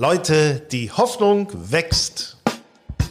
Leute, die Hoffnung wächst.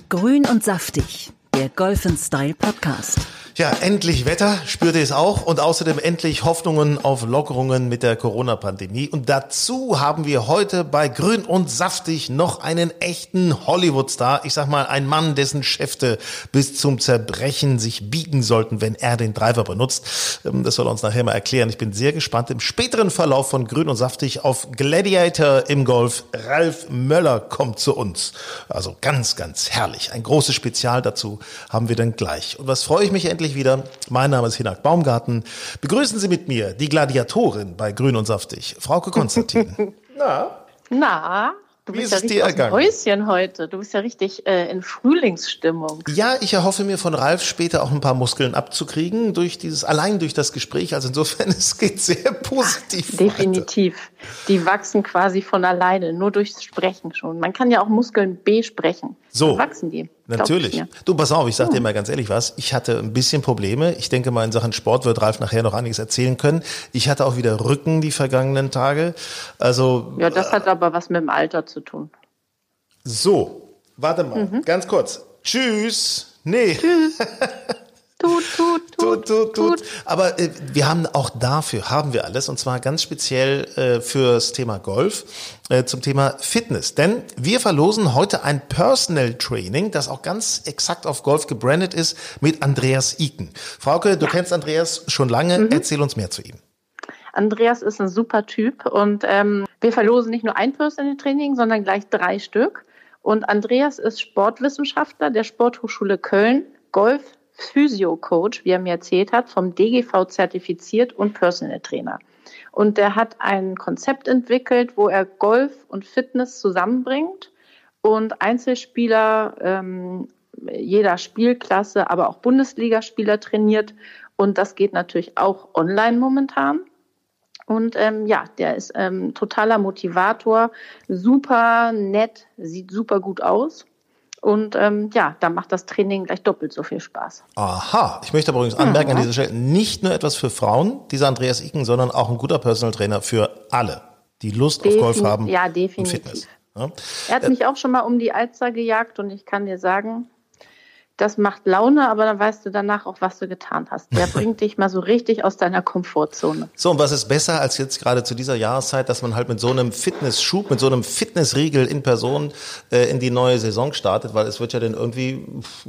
Grün und saftig, der Golf Style Podcast. Ja, endlich Wetter, spürt ihr es auch und außerdem endlich Hoffnungen auf Lockerungen mit der Corona-Pandemie. Und dazu haben wir heute bei Grün und Saftig noch einen echten Hollywood-Star. Ich sag mal, ein Mann, dessen Schäfte bis zum Zerbrechen sich biegen sollten, wenn er den Driver benutzt. Ähm, das soll er uns nachher mal erklären. Ich bin sehr gespannt im späteren Verlauf von Grün und Saftig auf Gladiator im Golf. Ralf Möller kommt zu uns. Also ganz, ganz herrlich. Ein großes Spezial dazu haben wir dann gleich. Und was freue ich mich endlich wieder. Mein Name ist Hinak Baumgarten. Begrüßen Sie mit mir die Gladiatorin bei Grün und Saftig, Frauke Konstantin. Na? Na? Du Wie bist ist ja es dir richtig aus dem ergangen? Häuschen heute. Du bist ja richtig äh, in Frühlingsstimmung. Ja, ich erhoffe mir von Ralf später auch ein paar Muskeln abzukriegen durch dieses, allein durch das Gespräch. Also insofern, es geht sehr positiv. weiter. Definitiv. Die wachsen quasi von alleine, nur durchs Sprechen schon. Man kann ja auch Muskeln besprechen. So. Dann wachsen die. Natürlich. ich mir. Du, pass auf, ich sag dir mal ganz ehrlich was. Ich hatte ein bisschen Probleme. Ich denke mal, in Sachen Sport wird Ralf nachher noch einiges erzählen können. Ich hatte auch wieder Rücken die vergangenen Tage. Also, Ja, das hat aber was mit dem Alter zu tun. so. Warte mal, Mhm. ganz kurz. Tschüss. Nee. Tut, tut, Tut, tut, tut. Aber äh, wir haben auch dafür, haben wir alles, und zwar ganz speziell äh, fürs Thema Golf, äh, zum Thema Fitness. Denn wir verlosen heute ein Personal Training, das auch ganz exakt auf Golf gebrandet ist, mit Andreas Iken. Frauke, du kennst Andreas schon lange, Mhm. erzähl uns mehr zu ihm. Andreas ist ein super Typ und ähm, wir verlosen nicht nur ein Personal Training, sondern gleich drei Stück. Und Andreas ist Sportwissenschaftler der Sporthochschule Köln, Golf Physio Coach, wie er mir erzählt hat, vom DGV zertifiziert und Personal Trainer. Und er hat ein Konzept entwickelt, wo er Golf und Fitness zusammenbringt und Einzelspieler ähm, jeder Spielklasse, aber auch Bundesligaspieler trainiert. Und das geht natürlich auch online momentan. Und ähm, ja, der ist ähm, totaler Motivator, super nett, sieht super gut aus. Und ähm, ja, da macht das Training gleich doppelt so viel Spaß. Aha, ich möchte aber übrigens anmerken an dieser Stelle, nicht nur etwas für Frauen, dieser Andreas Iken, sondern auch ein guter Personal Trainer für alle, die Lust auf Defin- Golf haben ja, und definitiv. Fitness. Ja. Er hat mich auch schon mal um die Alster gejagt und ich kann dir sagen, das macht Laune, aber dann weißt du danach auch, was du getan hast. Der bringt dich mal so richtig aus deiner Komfortzone. So, und was ist besser als jetzt gerade zu dieser Jahreszeit, dass man halt mit so einem Fitnessschub, mit so einem Fitnessriegel in Person äh, in die neue Saison startet, weil es wird ja dann irgendwie,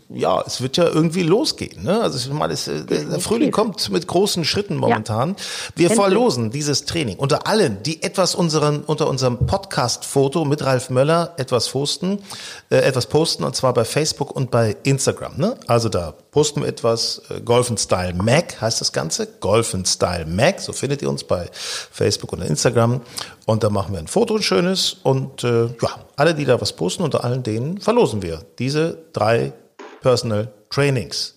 ja, es wird ja irgendwie losgehen. Ne? Also ich meine, es, äh, der, Frühling kommt mit großen Schritten momentan. Wir Endlich. verlosen dieses Training unter allen, die etwas unseren, unter unserem Podcast-Foto mit Ralf Möller etwas posten, äh, etwas posten, und zwar bei Facebook und bei Instagram. Ne? Also da posten wir etwas, äh, Golf Style Mac heißt das Ganze, Golf Style Mac, so findet ihr uns bei Facebook und Instagram. Und da machen wir ein Foto, ein schönes. Und äh, ja, alle, die da was posten, unter allen denen verlosen wir diese drei Personal Trainings.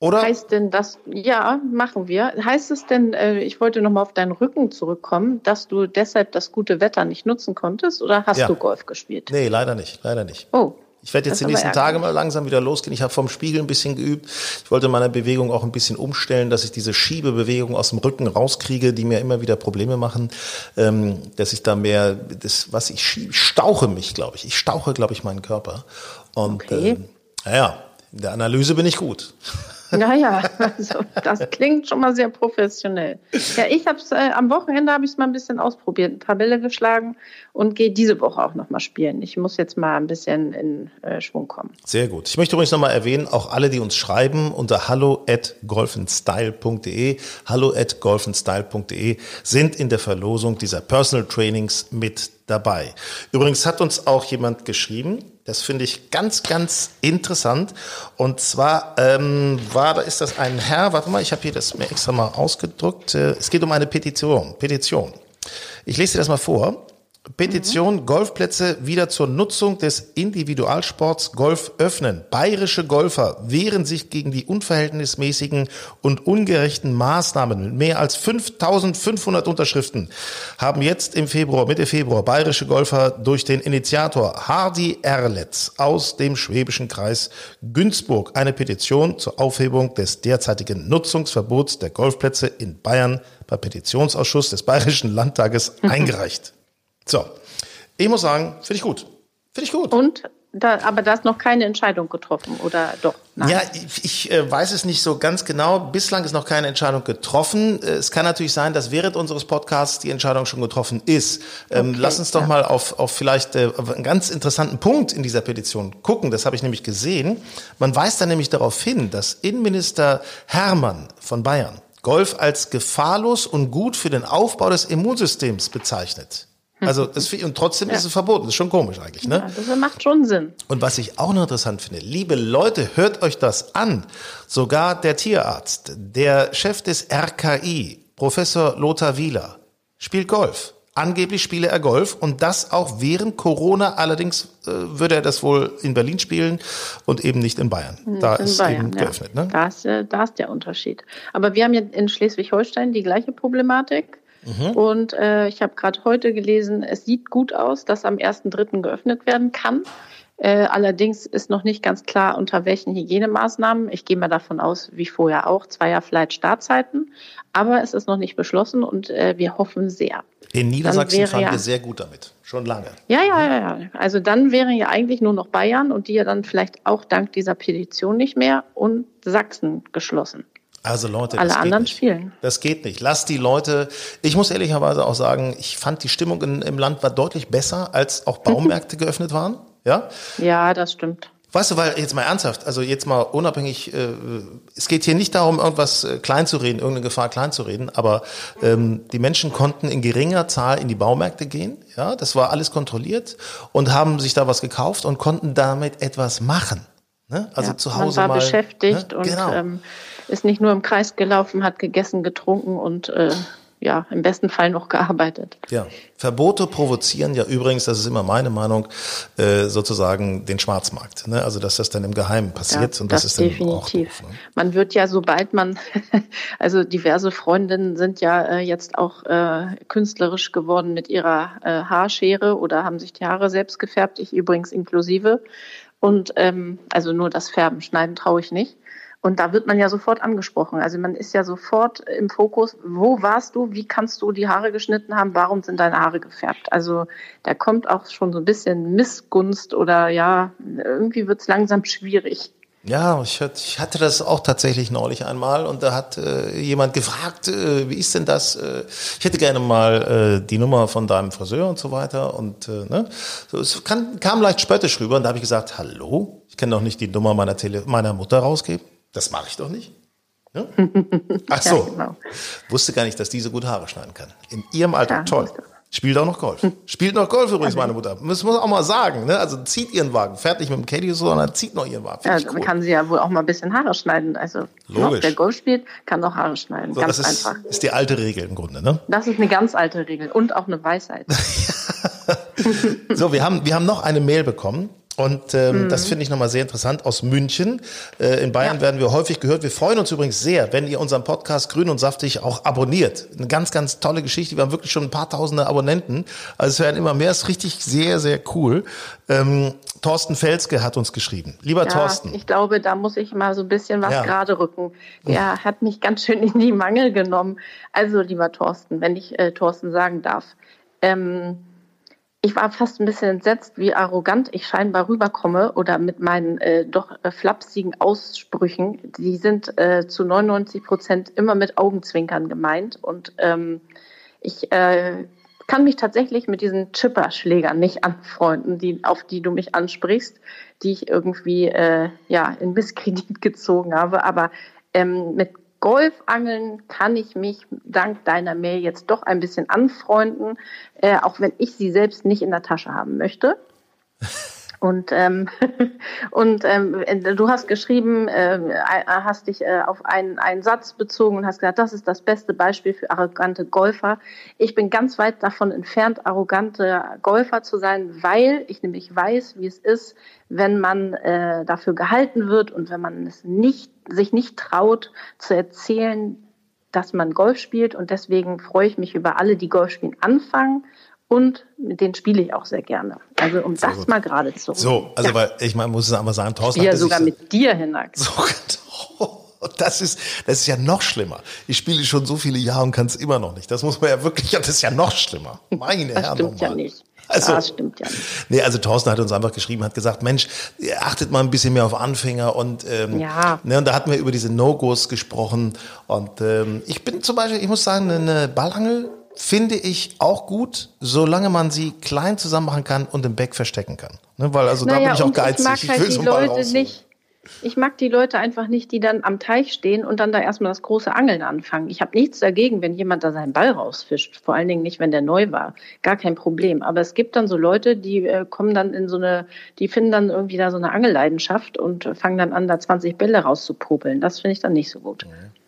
Oder? Heißt denn das, ja, machen wir. Heißt es denn, äh, ich wollte nochmal auf deinen Rücken zurückkommen, dass du deshalb das gute Wetter nicht nutzen konntest oder hast Ja. du Golf gespielt? Nee, leider nicht, leider nicht. Oh. Ich werde jetzt die nächsten Tage mal langsam wieder losgehen. Ich habe vom Spiegel ein bisschen geübt. Ich wollte meine Bewegung auch ein bisschen umstellen, dass ich diese Schiebebewegung aus dem Rücken rauskriege, die mir immer wieder Probleme machen. Ähm, dass ich da mehr, das, was ich schiebe, ich stauche mich, glaube ich. Ich stauche, glaube ich, meinen Körper. Und Okay. ähm, naja, in der Analyse bin ich gut. Naja, also das klingt schon mal sehr professionell. Ja, ich habe es äh, am Wochenende habe ich es mal ein bisschen ausprobiert, ein paar geschlagen und gehe diese Woche auch noch mal spielen. Ich muss jetzt mal ein bisschen in äh, Schwung kommen. Sehr gut. Ich möchte übrigens nochmal erwähnen, auch alle, die uns schreiben unter hallo at golfenstyle.de, hallo at golfenstyle.de sind in der Verlosung dieser Personal Trainings mit dabei. Übrigens hat uns auch jemand geschrieben, das finde ich ganz, ganz interessant. Und zwar ähm, war, da ist das ein Herr, warte mal, ich habe hier das mir extra mal ausgedruckt. Äh, Es geht um eine Petition. Petition. Ich lese dir das mal vor. Petition Golfplätze wieder zur Nutzung des Individualsports Golf öffnen. Bayerische Golfer wehren sich gegen die unverhältnismäßigen und ungerechten Maßnahmen. Mit mehr als 5500 Unterschriften haben jetzt im Februar, Mitte Februar, bayerische Golfer durch den Initiator Hardy Erletz aus dem schwäbischen Kreis Günzburg eine Petition zur Aufhebung des derzeitigen Nutzungsverbots der Golfplätze in Bayern bei Petitionsausschuss des Bayerischen Landtages eingereicht. So, ich muss sagen, finde ich gut. Finde ich gut. Und da, aber da ist noch keine Entscheidung getroffen, oder doch? Nein. Ja, ich, ich äh, weiß es nicht so ganz genau. Bislang ist noch keine Entscheidung getroffen. Äh, es kann natürlich sein, dass während unseres Podcasts die Entscheidung schon getroffen ist. Ähm, Okay, lass uns doch ja. mal auf, auf vielleicht äh, auf einen ganz interessanten Punkt in dieser Petition gucken. Das habe ich nämlich gesehen. Man weist da nämlich darauf hin, dass Innenminister Hermann von Bayern Golf als gefahrlos und gut für den Aufbau des Immunsystems bezeichnet. Also das, und trotzdem ist es verboten. Das ist schon komisch eigentlich, ne? Ja, das macht schon Sinn. Und was ich auch noch interessant finde, liebe Leute, hört euch das an. Sogar der Tierarzt, der Chef des RKI, Professor Lothar Wieler, spielt Golf. Angeblich spiele er Golf und das auch während Corona. Allerdings äh, würde er das wohl in Berlin spielen und eben nicht in Bayern. da in ist Bayern, eben ja. geöffnet. Ne? Da ist, äh, da ist der Unterschied. Aber wir haben ja in Schleswig-Holstein die gleiche Problematik. Mhm. Und äh, ich habe gerade heute gelesen, es sieht gut aus, dass am 1.3. geöffnet werden kann. Äh, allerdings ist noch nicht ganz klar, unter welchen Hygienemaßnahmen. Ich gehe mal davon aus, wie vorher auch, zweier Flight Startzeiten. Aber es ist noch nicht beschlossen und äh, wir hoffen sehr. In Niedersachsen fahren ja- wir sehr gut damit. Schon lange. Ja, ja, ja, ja. Also dann wäre ja eigentlich nur noch Bayern und die ja dann vielleicht auch dank dieser Petition nicht mehr und Sachsen geschlossen. Also Leute, Alle das geht anderen nicht. spielen. Das geht nicht. Lasst die Leute. Ich muss ehrlicherweise auch sagen, ich fand die Stimmung in, im Land war deutlich besser, als auch Baumärkte geöffnet waren. Ja. Ja, das stimmt. Weißt du, weil jetzt mal ernsthaft, also jetzt mal unabhängig, äh, es geht hier nicht darum, irgendwas äh, klein zu reden, irgendeine Gefahr klein zu reden, aber ähm, die Menschen konnten in geringer Zahl in die Baumärkte gehen, ja, das war alles kontrolliert und haben sich da was gekauft und konnten damit etwas machen. Ne? Also ja, zu Hause man war mal, beschäftigt ne? und genau. ähm, ist nicht nur im Kreis gelaufen, hat gegessen, getrunken und äh, ja, im besten Fall noch gearbeitet. Ja, Verbote provozieren ja übrigens, das ist immer meine Meinung, äh, sozusagen den Schwarzmarkt. Ne? Also dass das dann im Geheimen passiert Ja, und das, das ist dann definitiv. auch ne? Man wird ja, sobald man, also diverse Freundinnen sind ja äh, jetzt auch äh, künstlerisch geworden mit ihrer äh, Haarschere oder haben sich die Haare selbst gefärbt, ich übrigens inklusive. Und ähm, also nur das Färben, Schneiden traue ich nicht. Und da wird man ja sofort angesprochen. Also man ist ja sofort im Fokus, wo warst du, wie kannst du die Haare geschnitten haben, warum sind deine Haare gefärbt? Also da kommt auch schon so ein bisschen Missgunst oder ja, irgendwie wird es langsam schwierig. Ja, ich, hatte das auch tatsächlich neulich einmal und da hat äh, jemand gefragt, äh, wie ist denn das? Äh, ich hätte gerne mal äh, die Nummer von deinem Friseur und so weiter und äh, ne, so, es kann, kam leicht spöttisch rüber und da habe ich gesagt, hallo, ich kann doch nicht die Nummer meiner Tele meiner Mutter rausgeben, das mache ich doch nicht. Ne? Ach so, Ja, genau. wusste gar nicht, dass diese gut Haare schneiden kann. In ihrem Alter, Ja, toll. Spielt auch noch Golf. Spielt noch Golf übrigens, meine Mutter. Das muss man auch mal sagen. Ne? Also zieht ihren Wagen. Fährt nicht mit dem Caddy, sondern zieht noch ihren Wagen. Find Ja, cool. kann sie ja wohl auch mal ein bisschen Haare schneiden. Also ne, Logisch. wer Golf spielt, kann auch Haare schneiden. So, ganz das ist, einfach. ist die alte Regel im Grunde, ne? Das ist eine ganz alte Regel und auch eine Weisheit. So, wir haben, wir haben noch eine Mail bekommen. Und ähm, Mhm. das finde ich nochmal sehr interessant aus München. Äh, in Bayern Ja. werden wir häufig gehört. Wir freuen uns übrigens sehr, wenn ihr unseren Podcast Grün und Saftig auch abonniert. Eine ganz, ganz tolle Geschichte. Wir haben wirklich schon ein paar tausende Abonnenten. Also es werden immer mehr. Ist richtig sehr, sehr cool. Ähm, Thorsten Felske hat uns geschrieben. Lieber Ja, Thorsten. ich glaube, da muss ich mal so ein bisschen was Ja. gerade rücken. Der hat mich ganz schön in die Mangel genommen. Also, lieber Thorsten, wenn ich äh, Thorsten sagen darf. Ähm, ich war fast ein bisschen entsetzt, wie arrogant ich scheinbar rüberkomme oder mit meinen äh, doch äh, flapsigen Aussprüchen. Die sind äh, zu 99 Prozent immer mit Augenzwinkern gemeint. Und ähm, ich äh, kann mich tatsächlich mit diesen Chipperschlägern nicht anfreunden, die, auf die du mich ansprichst, die ich irgendwie äh, ja, in Misskredit gezogen habe. Aber ähm, mit Golfangeln kann ich mich dank deiner Mail jetzt doch ein bisschen anfreunden, äh, auch wenn ich sie selbst nicht in der Tasche haben möchte. Und, ähm, und ähm, du hast geschrieben, äh, hast dich äh, auf einen, einen Satz bezogen und hast gesagt, das ist das beste Beispiel für arrogante Golfer. Ich bin ganz weit davon entfernt, arrogante Golfer zu sein, weil ich nämlich weiß, wie es ist, wenn man äh, dafür gehalten wird und wenn man es nicht, sich nicht traut zu erzählen, dass man Golf spielt. Und deswegen freue ich mich über alle, die Golf spielen, anfangen und mit denen spiele ich auch sehr gerne. Also um sehr das gut. mal gerade zu. So, also ja. weil ich mal muss es einmal sagen, Thorsten. Ja, sogar mit dir, Hinak. So, das ist, das ist ja noch schlimmer. Ich spiele schon so viele Jahre und kann es immer noch nicht. Das muss man ja wirklich, das ist ja noch schlimmer. Meine das Herren. Stimmt ja nicht. Also, das stimmt ja nicht. Nee, also Thorsten hat uns einfach geschrieben, hat gesagt, Mensch, achtet mal ein bisschen mehr auf Anfänger und, ähm, ja. ne, und da hatten wir über diese No-Gos gesprochen und ähm, ich bin zum Beispiel, ich muss sagen, eine Ballangel finde ich auch gut, solange man sie klein zusammen machen kann und im Back verstecken kann. Ne, weil also naja, da bin ich auch geizig. Ich, mag ich halt will die Leute nicht. Ich mag die Leute einfach nicht, die dann am Teich stehen und dann da erstmal das große Angeln anfangen. Ich habe nichts dagegen, wenn jemand da seinen Ball rausfischt. Vor allen Dingen nicht, wenn der neu war. Gar kein Problem. Aber es gibt dann so Leute, die äh, kommen dann in so eine, die finden dann irgendwie da so eine Angelleidenschaft und fangen dann an, da 20 Bälle rauszupopeln. Das finde ich dann nicht so gut.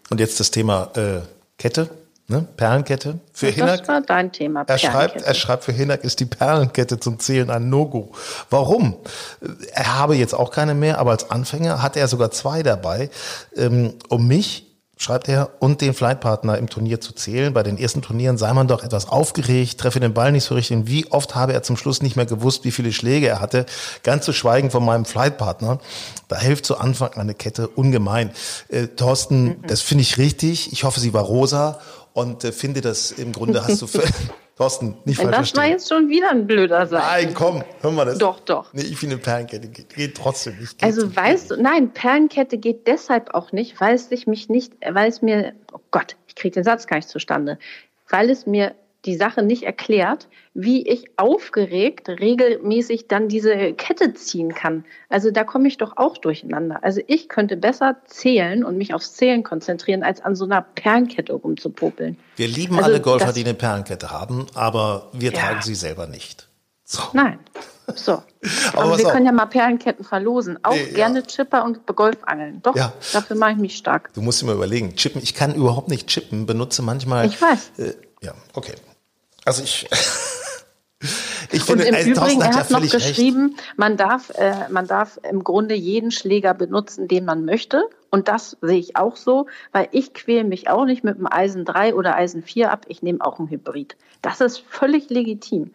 Und jetzt das Thema äh, Kette. Ne? Perlenkette für Hinak. Das war dein Thema. Er schreibt, er schreibt, für Hinak ist die Perlenkette zum Zählen ein No-Go. Warum? Er habe jetzt auch keine mehr, aber als Anfänger hatte er sogar zwei dabei, ähm, um mich schreibt er, und den Flightpartner im Turnier zu zählen. Bei den ersten Turnieren sei man doch etwas aufgeregt, treffe den Ball nicht so richtig. Und wie oft habe er zum Schluss nicht mehr gewusst, wie viele Schläge er hatte. Ganz zu schweigen von meinem Flightpartner. Da hilft zu Anfang eine Kette ungemein. Äh, Thorsten, mhm. das finde ich richtig. Ich hoffe, sie war rosa und äh, finde das im Grunde hast du Thorsten, nicht falsch Das verstehen. war jetzt schon wieder ein blöder Satz. Nein, komm, hör mal das. Doch, doch. Nee, ich finde Perlenkette geht, geht trotzdem nicht. Geht also weißt du, nein, Perlenkette geht deshalb auch nicht, weil es sich mich nicht, weil es mir, oh Gott, ich kriege den Satz gar nicht zustande, weil es mir die Sache nicht erklärt, wie ich aufgeregt regelmäßig dann diese Kette ziehen kann. Also da komme ich doch auch durcheinander. Also ich könnte besser zählen und mich aufs Zählen konzentrieren, als an so einer Perlenkette rumzupopeln. Wir lieben also alle Golfer, die eine Perlenkette haben, aber wir ja. tragen sie selber nicht. So. Nein. So. Aber, aber wir können ja mal Perlenketten verlosen. Auch nee, gerne ja. Chipper und Golfangeln. Doch, ja. dafür mache ich mich stark. Du musst dir mal überlegen. Chippen, ich kann überhaupt nicht chippen, benutze manchmal. Ich weiß. Äh, ja, okay. Also ich. Ich finde, und im also, Übrigen, er hat, ja noch geschrieben, man darf, äh, man darf im Grunde jeden Schläger benutzen, den man möchte. Und das sehe ich auch so, weil ich quäle mich auch nicht mit einem Eisen 3 oder Eisen 4 ab. Ich nehme auch einen Hybrid. Das ist völlig legitim.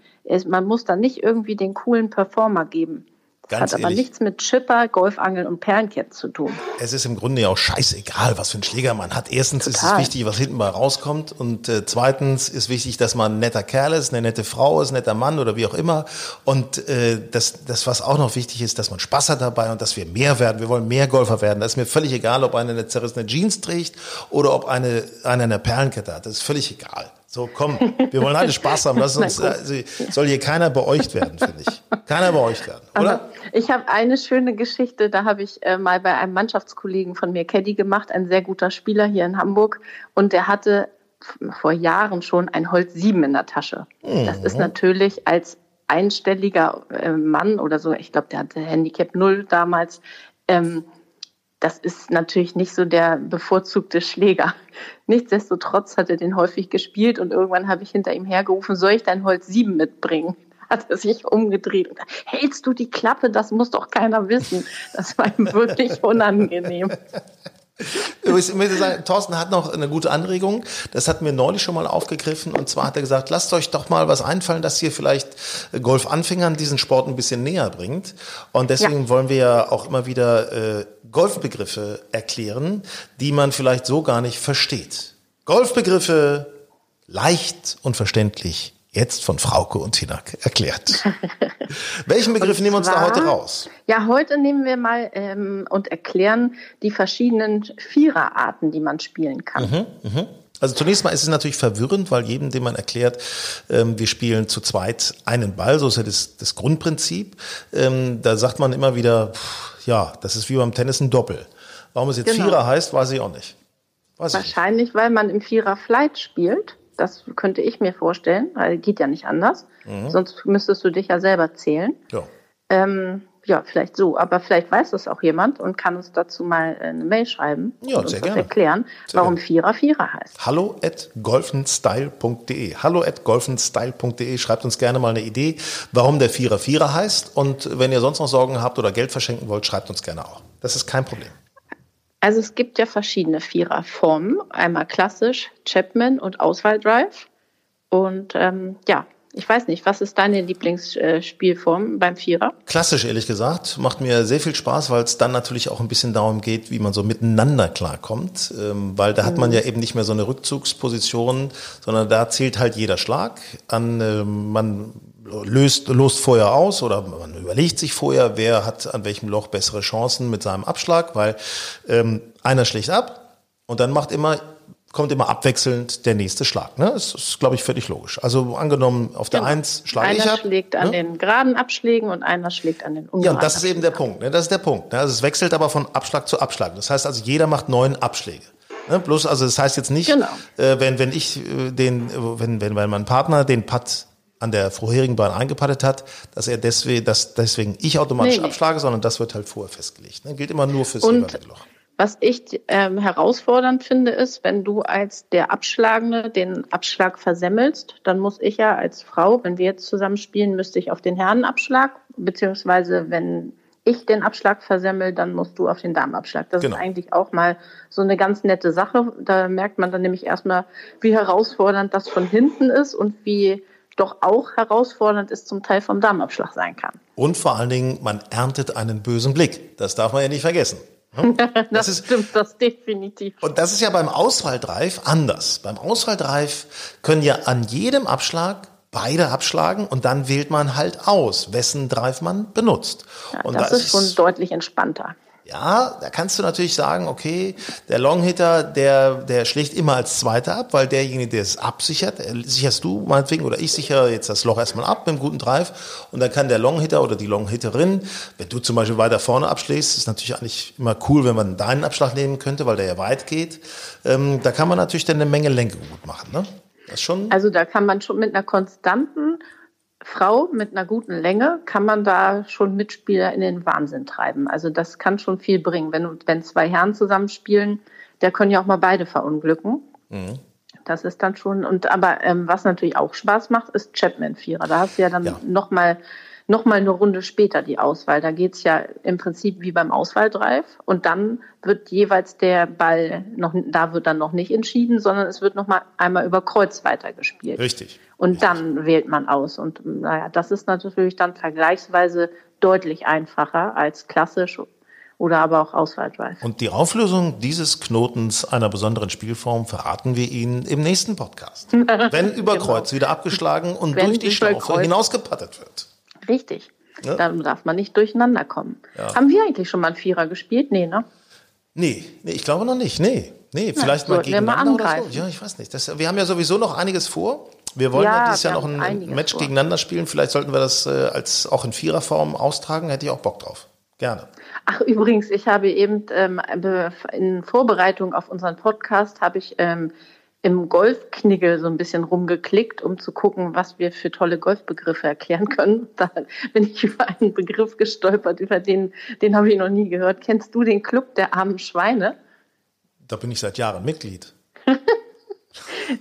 Man muss da nicht irgendwie den coolen Performer geben. Ganz Hat aber nichts mit Chipper, Golfangeln und Perlenkett zu tun. Es ist im Grunde ja auch scheißegal, was für einen Schläger man hat. Erstens Total. ist es wichtig, was hinten mal rauskommt. Und äh, zweitens ist wichtig, dass man ein netter Kerl ist, eine nette Frau ist, ein netter Mann oder wie auch immer. Und äh, das, das, was auch noch wichtig ist, dass man Spaß hat dabei und dass wir mehr werden. Wir wollen mehr Golfer werden. Das ist mir völlig egal, ob einer eine zerrissene Jeans trägt oder ob eine, einer eine Perlenkette hat. Das ist völlig egal. So, komm, wir wollen alle Spaß haben. Lass uns, also, soll hier keiner beäugt werden, finde ich. Keiner beäugt werden, oder? Ich habe eine schöne Geschichte, da habe ich äh, mal bei einem Mannschaftskollegen von mir Caddy gemacht, ein sehr guter Spieler hier in Hamburg. Und der hatte vor Jahren schon ein Holz 7 in der Tasche. Mhm. Das ist mhm. natürlich als einstelliger äh, Mann oder so, ich glaube, der hatte Handicap 0 damals, ähm, das ist natürlich nicht so der bevorzugte Schläger. Nichtsdestotrotz hat er den häufig gespielt und irgendwann habe ich hinter ihm hergerufen, soll ich dein Holz 7 mitbringen? Hat er sich umgedreht und gesagt, hältst du die Klappe? Das muss doch keiner wissen. Das war ihm wirklich unangenehm. Ich möchte sagen, Thorsten hat noch eine gute Anregung. Das hatten wir neulich schon mal aufgegriffen. Und zwar hat er gesagt, lasst euch doch mal was einfallen, das hier vielleicht Golfanfängern diesen Sport ein bisschen näher bringt. Und deswegen ja. wollen wir ja auch immer wieder äh, Golfbegriffe erklären, die man vielleicht so gar nicht versteht. Golfbegriffe leicht und verständlich jetzt von Frauke und Hinak erklärt. Welchen Begriff nehmen wir uns da heute raus? Ja, heute nehmen wir mal ähm, und erklären die verschiedenen Viererarten, die man spielen kann. Mhm, mh. Also zunächst mal ist es natürlich verwirrend, weil jedem, dem man erklärt, ähm, wir spielen zu zweit einen Ball, so ist ja das, das Grundprinzip. Ähm, da sagt man immer wieder, pff, ja, das ist wie beim Tennis ein Doppel. Warum es jetzt genau. Vierer heißt, weiß ich auch nicht. Weiß Wahrscheinlich, nicht. weil man im Vierer Flight spielt. Das könnte ich mir vorstellen, weil geht ja nicht anders. Mhm. Sonst müsstest du dich ja selber zählen. Ja. Ähm, ja, vielleicht so, aber vielleicht weiß das auch jemand und kann uns dazu mal eine Mail schreiben Ja, und uns das gerne. erklären, Sehr warum. Vierer Vierer heißt. Hallo at golfenstyle.de. Hallo at golfenstyle.de. Schreibt uns gerne mal eine Idee, warum der Vierer Vierer heißt. Und wenn ihr sonst noch Sorgen habt oder Geld verschenken wollt, schreibt uns gerne auch. Das ist kein Problem. Also es gibt ja verschiedene Viererformen. Einmal klassisch, Chapman und Auswahldrive. Und ähm, ja, ich weiß nicht, was ist deine Lieblingsspielform beim Vierer? Klassisch, ehrlich gesagt, macht mir sehr viel Spaß, weil es dann natürlich auch ein bisschen darum geht, wie man so miteinander klarkommt. Ähm, weil da hat man ja eben nicht mehr so eine Rückzugsposition, sondern da zählt halt jeder Schlag an, ähm, man löst, lost vorher aus oder man überlegt sich vorher, wer hat an welchem Loch bessere Chancen mit seinem Abschlag, weil ähm, einer schlägt ab und dann macht immer kommt immer abwechselnd der nächste Schlag. Ne? Das ist, glaube ich, völlig logisch. Also angenommen, auf der Eins schlage einer ich ab. schlägt an ne? den geraden Abschlägen und einer schlägt an den ungeraden Ja, und das ist eben der. Punkt. Ne? Das ist der Punkt. Ne? Also es wechselt aber von Abschlag zu Abschlag. Das heißt also, jeder macht neun Abschläge. Ne? Bloß, also das heißt jetzt nicht, Genau. äh, wenn, wenn ich äh, den, äh, wenn, wenn, wenn mein Partner den Putt an der vorherigen Bahn eingepattet hat, dass er deswegen, dass deswegen ich automatisch Nee, abschlage, sondern das wird halt vorher festgelegt. Ne? Gilt immer nur fürs Loch. Was ich ähm, herausfordernd finde, ist, wenn du als der Abschlagende den Abschlag versemmelst, dann muss ich ja als Frau, wenn wir jetzt zusammen spielen, müsste ich auf den Herrenabschlag, beziehungsweise wenn ich den Abschlag versemmel, dann musst du auf den Damenabschlag. Das Genau. ist eigentlich auch mal so eine ganz nette Sache. Da merkt man dann nämlich erstmal, wie herausfordernd das von hinten ist und wie doch auch herausfordernd es zum Teil vom Damenabschlag sein kann. Und vor allen Dingen, man erntet einen bösen Blick. Das darf man ja nicht vergessen. Hm? Das, ist- stimmt, das definitiv. Und das ist ja beim Auswahldrive anders. Beim Auswahldrive können ja an jedem Abschlag beide abschlagen und dann wählt man halt aus, wessen Drive man benutzt. Ja, und das da ist schon deutlich entspannter. Ja, da kannst du natürlich sagen, okay, der Longhitter, der, der schlägt immer als Zweiter ab, weil derjenige, der es absichert, äh, sicherst du meinetwegen oder ich sichere jetzt das Loch erstmal ab mit einem guten Drive und dann kann der Longhitter oder die Longhitterin, wenn du zum Beispiel weiter vorne abschlägst, ist natürlich eigentlich immer cool, wenn man deinen Abschlag nehmen könnte, weil der ja weit geht. Ähm, da kann man natürlich dann eine Menge Lenke gut machen, ne? Das schon, Also da kann man schon mit einer konstanten Frau mit einer guten Länge kann man da schon Mitspieler in den Wahnsinn treiben. Also das kann schon viel bringen. Wenn, wenn zwei Herren zusammenspielen, der können ja auch mal beide verunglücken. Mhm. Das ist dann schon, und aber ähm, was natürlich auch Spaß macht, ist Chapman-Vierer. Da hast du ja dann Ja. noch mal noch mal eine Runde später die Auswahl. Da geht's ja im Prinzip wie beim Auswahldrive und dann wird jeweils der Ball noch, da wird dann noch nicht entschieden, sondern es wird noch mal einmal über Kreuz weitergespielt. richtig. Und dann wählt man aus. Und naja, das ist natürlich dann vergleichsweise deutlich einfacher als klassisch oder aber auch Auswahldrive. Und die Auflösung dieses Knotens einer besonderen Spielform verraten wir Ihnen im nächsten Podcast. Wenn über Kreuz wieder abgeschlagen und Genau. Wenn durch die Schlaufe hinausgepattet wird. Richtig. Ja. Dann darf man nicht durcheinander kommen. Haben wir eigentlich schon mal einen Vierer gespielt? Nee, ne? Nee, nee, ich glaube noch nicht. Nee, nee, vielleicht mal wir mal gegeneinander oder so. Ja, ich weiß nicht. Das, wir haben ja sowieso noch einiges vor. Wir wollen ja, Ja, dieses Jahr noch ein Match vor. gegeneinander spielen. Vielleicht sollten wir das äh, als auch in Viererform austragen. Hätte ich auch Bock drauf. Gerne. Ach, übrigens, ich habe eben ähm, in Vorbereitung auf unseren Podcast habe ich ähm, im Golfknigge so ein bisschen rumgeklickt, um zu gucken, was wir für tolle Golfbegriffe erklären können. Da bin ich über einen Begriff gestolpert, über den, den habe ich noch nie gehört. Kennst du den Club der armen Schweine? Da bin ich seit Jahren Mitglied.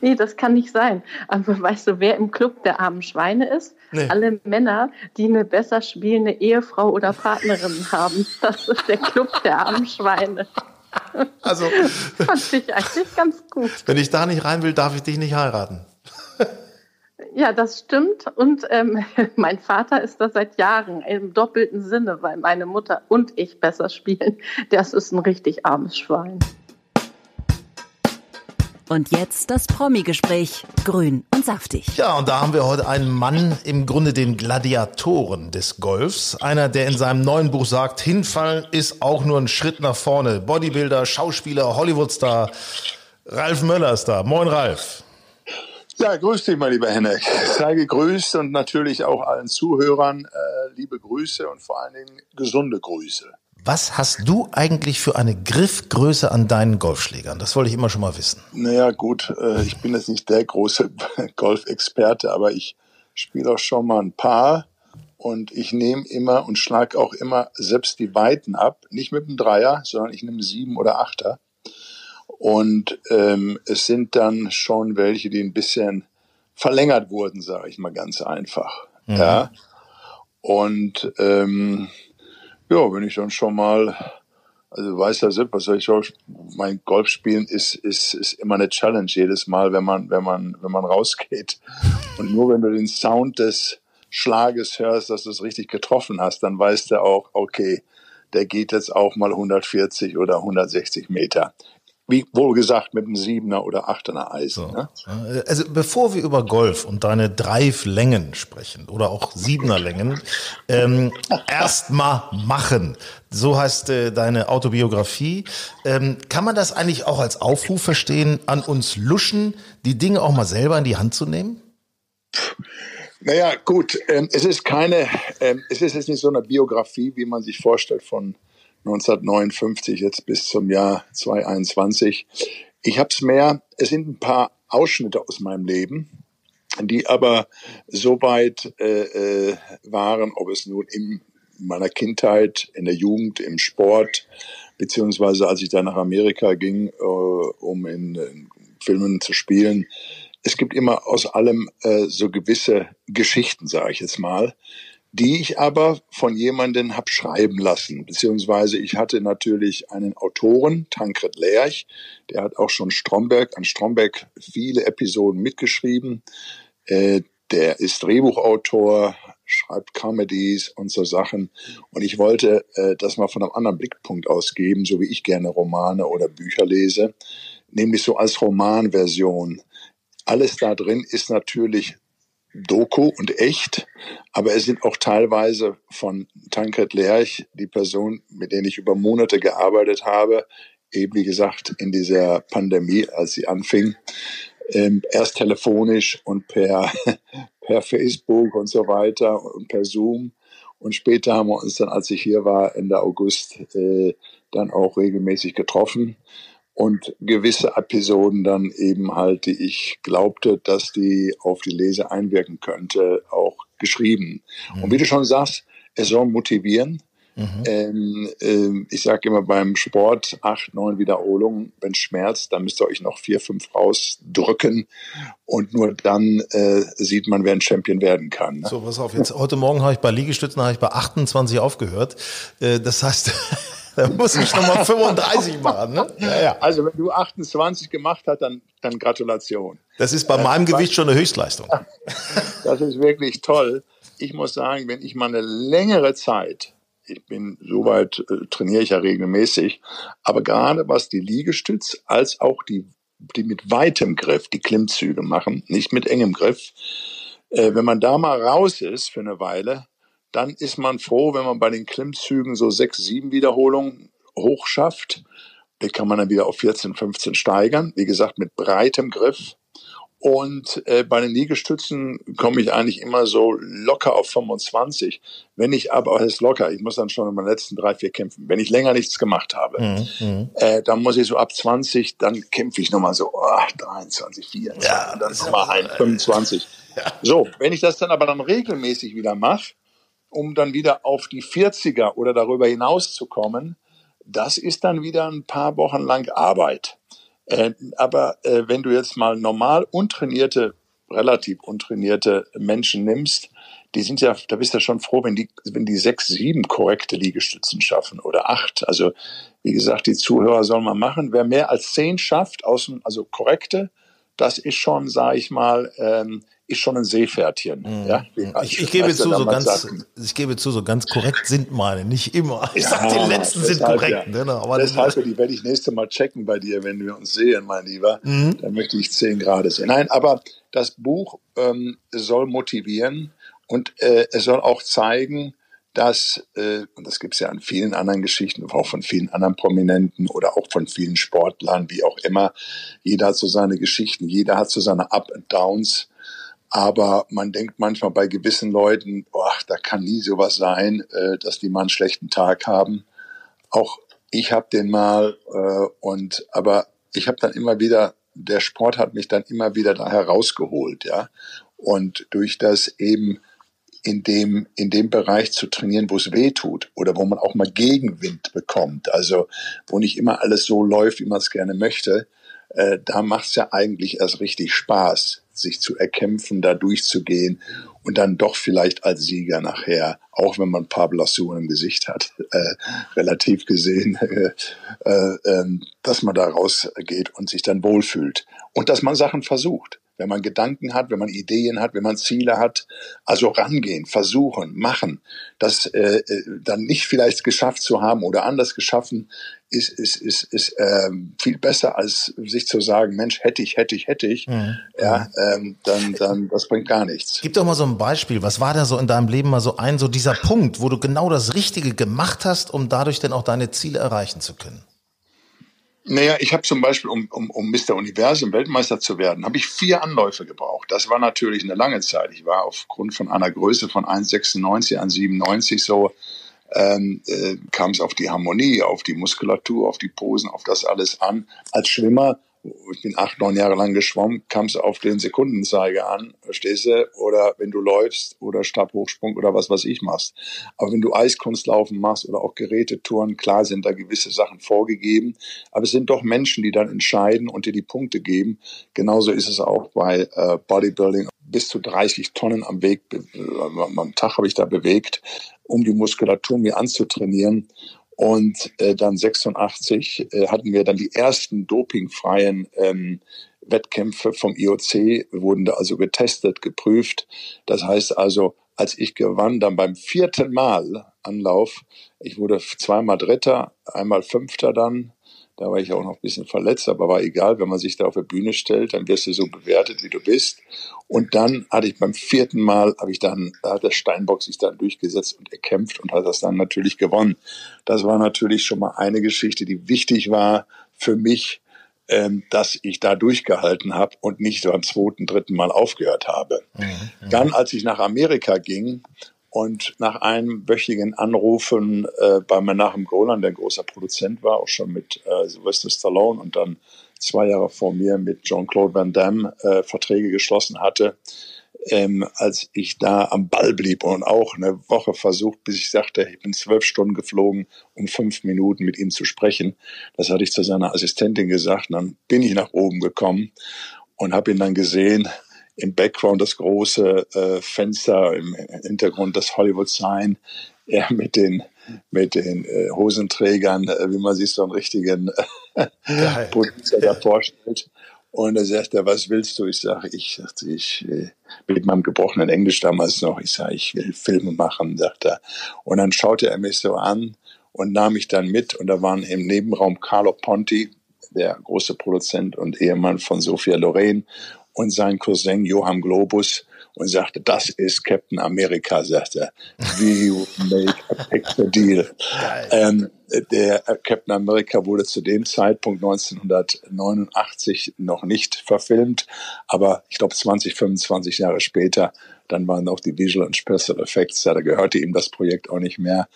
Nee, das kann nicht sein. Aber weißt du, wer im Club der armen Schweine ist? Nee. Alle Männer, die eine besser spielende Ehefrau oder Partnerin haben. Das ist der Club der armen Schweine. Also, Fand ich eigentlich ganz gut. wenn ich da nicht rein will, darf ich dich nicht heiraten. Ja, das stimmt. Und ähm, mein Vater ist da seit Jahren im doppelten Sinne, weil meine Mutter und ich besser spielen. Das ist ein richtig armes Schwein. Und jetzt das Promi-Gespräch. Grün und saftig. Ja, und da haben wir heute einen Mann, im Grunde den Gladiatoren des Golfs. Einer, der in seinem neuen Buch sagt, hinfallen ist auch nur ein Schritt nach vorne. Bodybuilder, Schauspieler, Hollywoodstar. Ralf Möller ist da. Moin, Ralf. Ja, grüß dich, mein lieber Hennek. Sei gegrüßt und natürlich auch allen Zuhörern äh, liebe Grüße und vor allen Dingen gesunde Grüße. Was hast du eigentlich für eine Griffgröße an deinen Golfschlägern? Das wollte ich immer schon mal wissen. Naja, gut, äh, ich bin jetzt nicht der große Golfexperte, aber ich spiele auch schon mal ein paar. und ich nehme immer und schlage auch immer selbst die Weiten ab, nicht mit dem Dreier, sondern ich nehme sieben oder Achter. Und ähm, es sind dann schon welche, die ein bisschen verlängert wurden, sage ich mal ganz einfach. Mhm. Ja. Und ähm, ja, wenn ich dann schon mal, also weiß ja selbst, was soll ich auch, mein Golfspielen ist, ist, ist immer eine Challenge jedes Mal, wenn man, wenn man, wenn man rausgeht. Und nur wenn du den Sound des Schlages hörst, dass du es richtig getroffen hast, dann weißt du auch, okay, der geht jetzt auch mal 140 oder 160 Meter wie wohl gesagt, mit einem Siebener oder Achtener Eisen. So. Ne? Also bevor wir über Golf und deine Drive-Längen sprechen oder auch Siebener-Längen, ähm, erst mal machen. So heißt äh, deine Autobiografie. Ähm, kann man das eigentlich auch als Aufruf verstehen, an uns Luschen, die Dinge auch mal selber in die Hand zu nehmen? Naja, gut, ähm, es ist keine, ähm, es ist jetzt nicht so eine Biografie, wie man sich vorstellt von 1959 jetzt bis zum Jahr 2021. Ich habe es mehr, es sind ein paar Ausschnitte aus meinem Leben, die aber so weit äh, äh, waren, ob es nun in meiner Kindheit, in der Jugend, im Sport, beziehungsweise als ich dann nach Amerika ging, äh, um in, in Filmen zu spielen. Es gibt immer aus allem äh, so gewisse Geschichten, sage ich jetzt mal, die ich aber von jemanden hab schreiben lassen. Beziehungsweise ich hatte natürlich einen Autoren, Tankred Lerch, der hat auch schon Stromberg, an Stromberg viele Episoden mitgeschrieben. Äh, der ist Drehbuchautor, schreibt Comedies und so Sachen. Und ich wollte äh, das mal von einem anderen Blickpunkt ausgeben, so wie ich gerne Romane oder Bücher lese, nämlich so als Romanversion. Alles da drin ist natürlich Doku und echt, aber es sind auch teilweise von Tankred Lerch, die Person, mit der ich über Monate gearbeitet habe, eben wie gesagt in dieser Pandemie, als sie anfing, ähm, erst telefonisch und per, per Facebook und so weiter und per Zoom. Und später haben wir uns dann, als ich hier war, Ende August, äh, dann auch regelmäßig getroffen und gewisse Episoden dann eben halt, die ich glaubte, dass die auf die Leser einwirken könnte, auch geschrieben. Mhm. Und wie du schon sagst, es soll motivieren. Mhm. Ähm, äh, ich sage immer beim Sport acht, neun Wiederholungen. Wenn es schmerzt, dann müsst ihr euch noch vier, fünf rausdrücken und nur dann äh, sieht man, wer ein Champion werden kann. Ne? So, pass auf, jetzt heute Morgen habe ich bei Liegestützen habe ich bei 28 aufgehört. Äh, das heißt Da muss ich nochmal 35 machen. Ne? Ja, ja. Also wenn du 28 gemacht hast, dann, dann Gratulation. Das ist bei äh, meinem Gewicht schon eine Höchstleistung. Das ist wirklich toll. Ich muss sagen, wenn ich mal eine längere Zeit, ich bin soweit, äh, trainiere ich ja regelmäßig, aber gerade was die Liegestütz als auch die, die mit weitem Griff, die Klimmzüge machen, nicht mit engem Griff, äh, wenn man da mal raus ist für eine Weile, dann ist man froh, wenn man bei den Klimmzügen so sechs, sieben Wiederholungen hoch schafft. Die kann man dann wieder auf 14, 15 steigern. Wie gesagt, mit breitem Griff. Und äh, bei den Liegestützen komme ich eigentlich immer so locker auf 25. Wenn ich aber, es ist locker, ich muss dann schon in meinen letzten drei, vier kämpfen. Wenn ich länger nichts gemacht habe, mhm. mhm. äh, dann muss ich so ab 20, dann kämpfe ich nochmal so, oh, 23, 24, ja, dann nochmal ein, 25. Ja. So, wenn ich das dann aber dann regelmäßig wieder mache, um dann wieder auf die 40er oder darüber hinaus zu kommen, das ist dann wieder ein paar Wochen lang Arbeit. Äh, aber äh, wenn du jetzt mal normal untrainierte, relativ untrainierte Menschen nimmst, die sind ja, da bist du ja schon froh, wenn die, wenn die sechs, sieben korrekte Liegestützen schaffen oder acht. Also, wie gesagt, die Zuhörer sollen mal machen. Wer mehr als zehn schafft, außen, also korrekte, das ist schon, sage ich mal, ähm, ist schon ein Seepferdchen. Mhm. Ja? Ich, ich, gebe zu, so ganz, ich gebe zu, so ganz korrekt sind meine, nicht immer. Ich ja, sag, die letzten sind korrekt. Ja. Ne, aber deshalb die werde ich nächste Mal checken bei dir, wenn wir uns sehen, mein Lieber. Mhm. Dann möchte ich zehn Grad sehen. Nein, aber das Buch ähm, soll motivieren und äh, es soll auch zeigen, dass, äh, und das gibt es ja an vielen anderen Geschichten, auch von vielen anderen Prominenten oder auch von vielen Sportlern, wie auch immer, jeder hat so seine Geschichten, jeder hat so seine Up and Downs aber man denkt manchmal bei gewissen Leuten, ach, da kann nie sowas sein, äh, dass die mal einen schlechten Tag haben. Auch ich habe den mal äh, und aber ich habe dann immer wieder, der Sport hat mich dann immer wieder da herausgeholt, ja. Und durch das eben in dem, in dem Bereich zu trainieren, wo es weh tut oder wo man auch mal Gegenwind bekommt. Also wo nicht immer alles so läuft, wie man es gerne möchte. Äh, da macht es ja eigentlich erst richtig Spaß, sich zu erkämpfen, da durchzugehen und dann doch vielleicht als Sieger nachher, auch wenn man ein paar Blasuren im Gesicht hat, äh, relativ gesehen, äh, äh, ähm, dass man da rausgeht und sich dann wohlfühlt. Und dass man Sachen versucht wenn man Gedanken hat, wenn man Ideen hat, wenn man Ziele hat, also rangehen, versuchen, machen. Das äh, äh, dann nicht vielleicht geschafft zu haben oder anders geschaffen, ist, ist, ist, ist äh, viel besser, als sich zu sagen, Mensch, hätte ich, hätte ich, hätte ich. Mhm. Ja, ähm, dann, dann, das bringt gar nichts. Gib doch mal so ein Beispiel. Was war da so in deinem Leben mal so ein, so dieser Punkt, wo du genau das Richtige gemacht hast, um dadurch dann auch deine Ziele erreichen zu können? Naja, ich habe zum Beispiel, um, um, um Mr. Universum Weltmeister zu werden, habe ich vier Anläufe gebraucht. Das war natürlich eine lange Zeit. Ich war aufgrund von einer Größe von 1,96, 1,97 so, ähm, äh, kam es auf die Harmonie, auf die Muskulatur, auf die Posen, auf das alles an. Als Schwimmer ich bin acht, neun Jahre lang geschwommen, kam es auf den Sekundenzeiger an, verstehst du? Oder wenn du läufst oder Stabhochsprung oder was was ich machst. Aber wenn du Eiskunstlaufen machst oder auch Gerätetouren, klar sind da gewisse Sachen vorgegeben. Aber es sind doch Menschen, die dann entscheiden und dir die Punkte geben. Genauso ist es auch bei äh, Bodybuilding. Bis zu 30 Tonnen am Weg, äh, am Tag habe ich da bewegt, um die Muskulatur mir anzutrainieren. Und äh, dann 86 äh, hatten wir dann die ersten dopingfreien ähm, Wettkämpfe vom IOC, wurden da also getestet, geprüft. Das heißt also, als ich gewann, dann beim vierten Mal Anlauf, ich wurde zweimal Dritter, einmal Fünfter dann, da war ich auch noch ein bisschen verletzt, aber war egal, wenn man sich da auf der Bühne stellt, dann wirst du so bewertet, wie du bist. Und dann hatte ich beim vierten Mal, habe ich dann, da hat der Steinbock sich dann durchgesetzt und erkämpft und hat das dann natürlich gewonnen. Das war natürlich schon mal eine Geschichte, die wichtig war für mich, ähm, dass ich da durchgehalten habe und nicht beim zweiten, dritten Mal aufgehört habe. Mhm, mhm. Dann, als ich nach Amerika ging und nach einem wöchigen Anrufen äh, bei Menachem Golan, der großer Produzent war, auch schon mit äh, Sylvester Stallone und dann zwei Jahre vor mir mit Jean-Claude Van Damme äh, Verträge geschlossen hatte, ähm, als ich da am Ball blieb und auch eine Woche versucht, bis ich sagte, ich bin zwölf Stunden geflogen, um fünf Minuten mit ihm zu sprechen. Das hatte ich zu seiner Assistentin gesagt. Und dann bin ich nach oben gekommen und habe ihn dann gesehen, im Background das große äh, Fenster, im Hintergrund das Hollywood-Sign, er mit den, mit den äh, Hosenträgern, äh, wie man sich so einen richtigen äh, Producer da vorstellt. Und er sagt er, was willst du? Ich sage, ich, sagte, ich äh, mit meinem gebrochenen Englisch damals noch, ich sage, ich will Filme machen, sagt er. Und dann schaute er mich so an und nahm mich dann mit. Und da waren im Nebenraum Carlo Ponti, der große Produzent und Ehemann von Sophia Loren und sein Cousin Johann Globus und sagte, das ist Captain America, sagte er. We make a picture deal. Ähm, der Captain America wurde zu dem Zeitpunkt 1989 noch nicht verfilmt, aber ich glaube 20, 25 Jahre später, dann waren auch die Visual und Special Effects, da gehörte ihm das Projekt auch nicht mehr,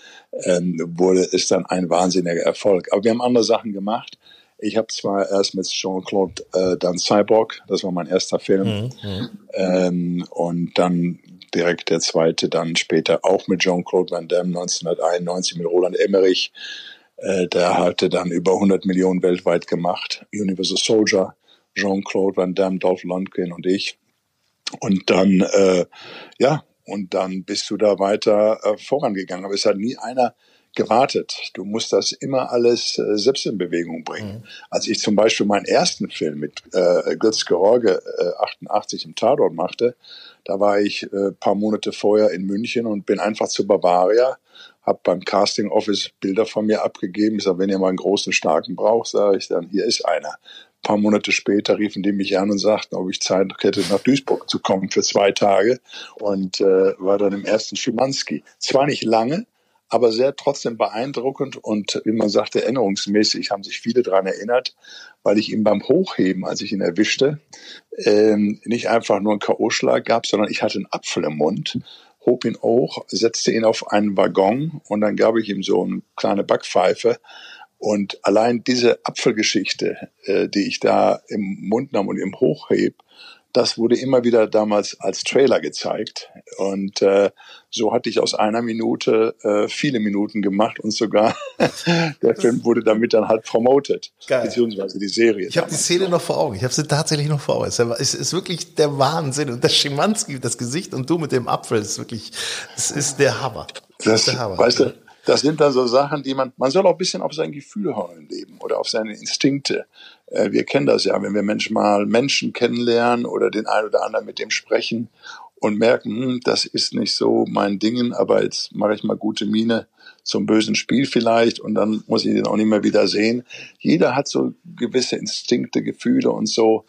ähm, wurde es dann ein wahnsinniger Erfolg. Aber wir haben andere Sachen gemacht. Ich habe zwar erst mit Jean-Claude äh, dann Cyborg, das war mein erster Film, mhm, mhm. ähm, und dann direkt der zweite, dann später auch mit Jean-Claude Van Damme 1991 mit Roland Emmerich. Äh, der hatte dann über 100 Millionen weltweit gemacht. Universal Soldier, Jean-Claude Van Damme, Dolph Lundgren und ich. Und dann, äh, ja, und dann bist du da weiter äh, vorangegangen. Aber es hat nie einer gewartet. Du musst das immer alles äh, selbst in Bewegung bringen. Mhm. Als ich zum Beispiel meinen ersten Film mit äh, Götz George äh, 88 im Tatort machte, da war ich äh, paar Monate vorher in München und bin einfach zu Bavaria, habe beim Casting Office Bilder von mir abgegeben. Ich sage, wenn ihr mal einen großen, starken braucht, sage ich dann, hier ist einer. Ein paar Monate später riefen die mich an und sagten, ob ich Zeit hätte, nach Duisburg zu kommen für zwei Tage und äh, war dann im ersten Schimanski. Zwar nicht lange, aber sehr trotzdem beeindruckend und wie man sagte, erinnerungsmäßig haben sich viele daran erinnert, weil ich ihm beim Hochheben, als ich ihn erwischte, ähm, nicht einfach nur einen K.O.-Schlag gab, sondern ich hatte einen Apfel im Mund, hob ihn hoch, setzte ihn auf einen Waggon und dann gab ich ihm so eine kleine Backpfeife. Und allein diese Apfelgeschichte, äh, die ich da im Mund nahm und im Hochheb, das wurde immer wieder damals als Trailer gezeigt. Und äh, so hatte ich aus einer Minute äh, viele Minuten gemacht und sogar der Film wurde damit dann halt promoted, Geil. beziehungsweise die Serie. Ich habe die Szene noch vor Augen. Ich habe sie tatsächlich noch vor Augen. Es ist, wirklich der Wahnsinn. Und das Schimanski, das Gesicht und du mit dem Apfel, ist wirklich, es ist der Hammer. Das, das ist der Hammer. Weißt du, das sind dann so Sachen, die man, man soll auch ein bisschen auf sein Gefühl hören Leben oder auf seine Instinkte. Äh, wir kennen das ja, wenn wir manchmal Menschen kennenlernen oder den einen oder anderen mit dem sprechen und merken, hm, das ist nicht so mein Dingen, aber jetzt mache ich mal gute Miene zum bösen Spiel vielleicht und dann muss ich den auch nicht mehr wieder sehen. Jeder hat so gewisse Instinkte, Gefühle und so.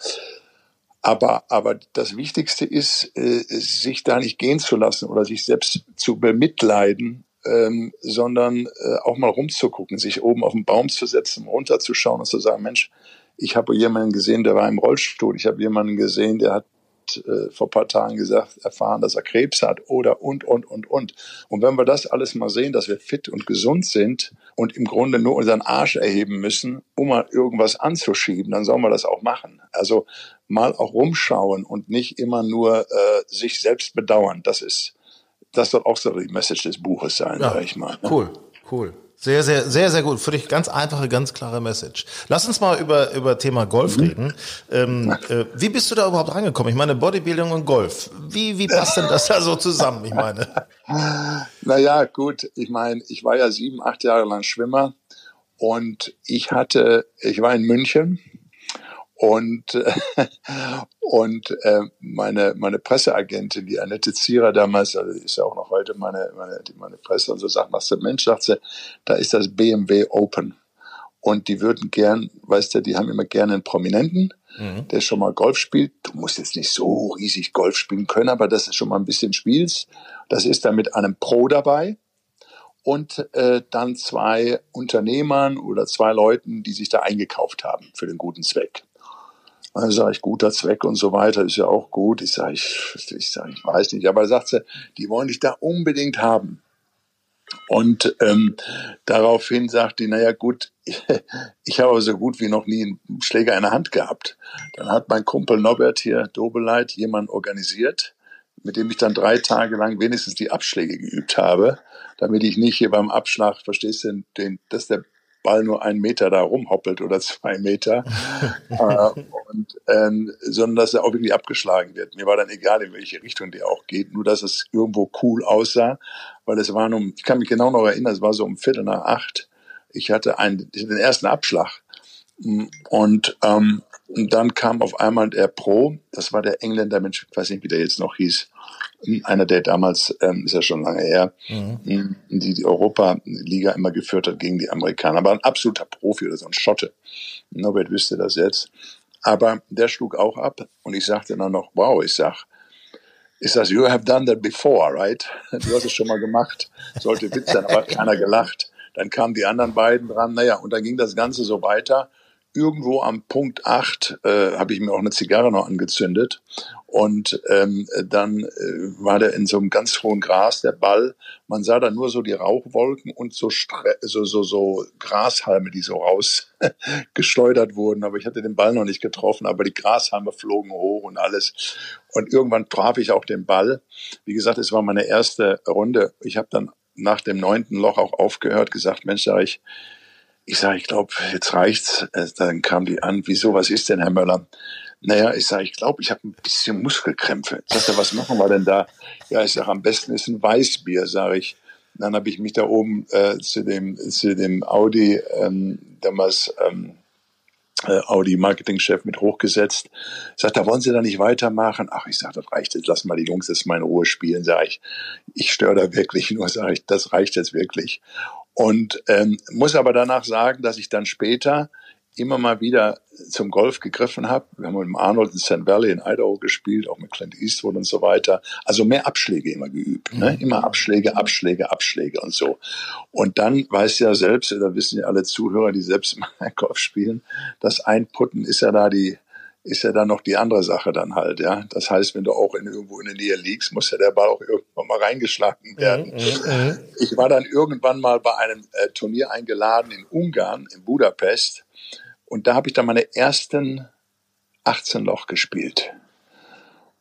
Aber, aber das Wichtigste ist, äh, sich da nicht gehen zu lassen oder sich selbst zu bemitleiden ähm, sondern äh, auch mal rumzugucken, sich oben auf den Baum zu setzen, runterzuschauen und zu sagen, Mensch, ich habe jemanden gesehen, der war im Rollstuhl, ich habe jemanden gesehen, der hat äh, vor paar Tagen gesagt, erfahren, dass er Krebs hat oder und, und, und, und. Und wenn wir das alles mal sehen, dass wir fit und gesund sind und im Grunde nur unseren Arsch erheben müssen, um mal irgendwas anzuschieben, dann sollen wir das auch machen. Also mal auch rumschauen und nicht immer nur äh, sich selbst bedauern. Das ist das soll auch so die Message des Buches sein, ja, sag ich mal. Ne? Cool, cool. Sehr, sehr, sehr, sehr gut. Für dich ganz einfache, ganz klare Message. Lass uns mal über, über Thema Golf mhm. reden. Ähm, äh, wie bist du da überhaupt reingekommen? Ich meine, Bodybuilding und Golf. Wie, wie passt denn das da so zusammen? Ich meine. Naja, gut. Ich meine, ich war ja sieben, acht Jahre lang Schwimmer und ich hatte, ich war in München und, äh, und äh, meine, meine Presseagentin, die Annette Zierer damals, also ist ja auch noch heute meine, meine, meine Presse und so sagt, was der Mensch, sagt sie, da ist das BMW Open. Und die würden gern, weißt du, die haben immer gerne einen Prominenten, mhm. der schon mal Golf spielt. Du musst jetzt nicht so riesig Golf spielen können, aber das ist schon mal ein bisschen spielst. Das ist dann mit einem Pro dabei und äh, dann zwei Unternehmern oder zwei Leuten, die sich da eingekauft haben für den guten Zweck. Dann sage ich, guter Zweck und so weiter ist ja auch gut. Ich sage, ich, ich, sag, ich weiß nicht. Aber sagt sie, die wollen dich da unbedingt haben. Und ähm, daraufhin sagt die, naja gut, ich, habe so gut wie noch nie einen Schläger in der Hand gehabt. Dann hat mein Kumpel Norbert hier, Dobeleit, jemanden organisiert, mit dem ich dann drei Tage lang wenigstens die Abschläge geübt habe, damit ich nicht hier beim Abschlag, verstehst du, den, dass der Ball nur einen Meter da rumhoppelt oder zwei Meter, äh, und, ähm, sondern dass er auch wirklich abgeschlagen wird. Mir war dann egal, in welche Richtung der auch geht, nur dass es irgendwo cool aussah, weil es war um, ich kann mich genau noch erinnern, es war so um Viertel nach acht. Ich hatte einen, den ersten Abschlag und ähm, und dann kam auf einmal der Pro, das war der Engländer, Mensch, ich weiß nicht, wie der jetzt noch hieß, einer, der damals, ähm, ist ja schon lange her, mhm. die die Europa-Liga immer geführt hat gegen die Amerikaner. Aber ein absoluter Profi oder so ein Schotte. Norbert wüsste das jetzt. Aber der schlug auch ab und ich sagte dann noch, wow, ich sag, ich sag, you have done that before, right? Du hast es schon mal gemacht. Sollte Witz sein, aber hat keiner gelacht. Dann kamen die anderen beiden dran, naja, und dann ging das Ganze so weiter irgendwo am Punkt 8 äh, habe ich mir auch eine Zigarre noch angezündet und ähm, dann äh, war der in so einem ganz hohen Gras, der Ball. Man sah da nur so die Rauchwolken und so, so, so, so Grashalme, die so rausgeschleudert wurden. Aber ich hatte den Ball noch nicht getroffen, aber die Grashalme flogen hoch und alles. Und irgendwann traf ich auch den Ball. Wie gesagt, es war meine erste Runde. Ich habe dann nach dem neunten Loch auch aufgehört, gesagt, Mensch, sag ich, ich sage, ich glaube, jetzt reicht's. Äh, dann kam die an, wieso, was ist denn, Herr Möller? Naja, ich sage, ich glaube, ich habe ein bisschen Muskelkrämpfe. Sagt er, was machen wir denn da? Ja, ich sage, am besten ist ein Weißbier, sage ich. Dann habe ich mich da oben äh, zu dem zu dem Audi ähm, damals ähm, äh, Audi Marketingchef mit hochgesetzt. Sagt, da wollen Sie da nicht weitermachen? Ach, ich sage, das reicht jetzt. Lass mal die Jungs jetzt mal in Ruhe spielen. Sage ich, ich störe da wirklich nur. Sage ich, das reicht jetzt wirklich. Und ähm, muss aber danach sagen, dass ich dann später immer mal wieder zum Golf gegriffen habe. Wir haben mit dem Arnold in St. Valley in Idaho gespielt, auch mit Clint Eastwood und so weiter. Also mehr Abschläge immer geübt. Ne? Mhm. Immer Abschläge, Abschläge, Abschläge und so. Und dann weiß ja selbst, da wissen ja alle Zuhörer, die selbst mal Golf spielen, das Einputten ist ja da die ist ja dann noch die andere Sache dann halt, ja. Das heißt, wenn du auch in, irgendwo in der Nähe liegst, muss ja der Ball auch irgendwann mal reingeschlagen mhm, werden. Mhm, mhm, ich war dann irgendwann mal bei einem äh, Turnier eingeladen in Ungarn, in Budapest, und da habe ich dann meine ersten 18 Loch gespielt.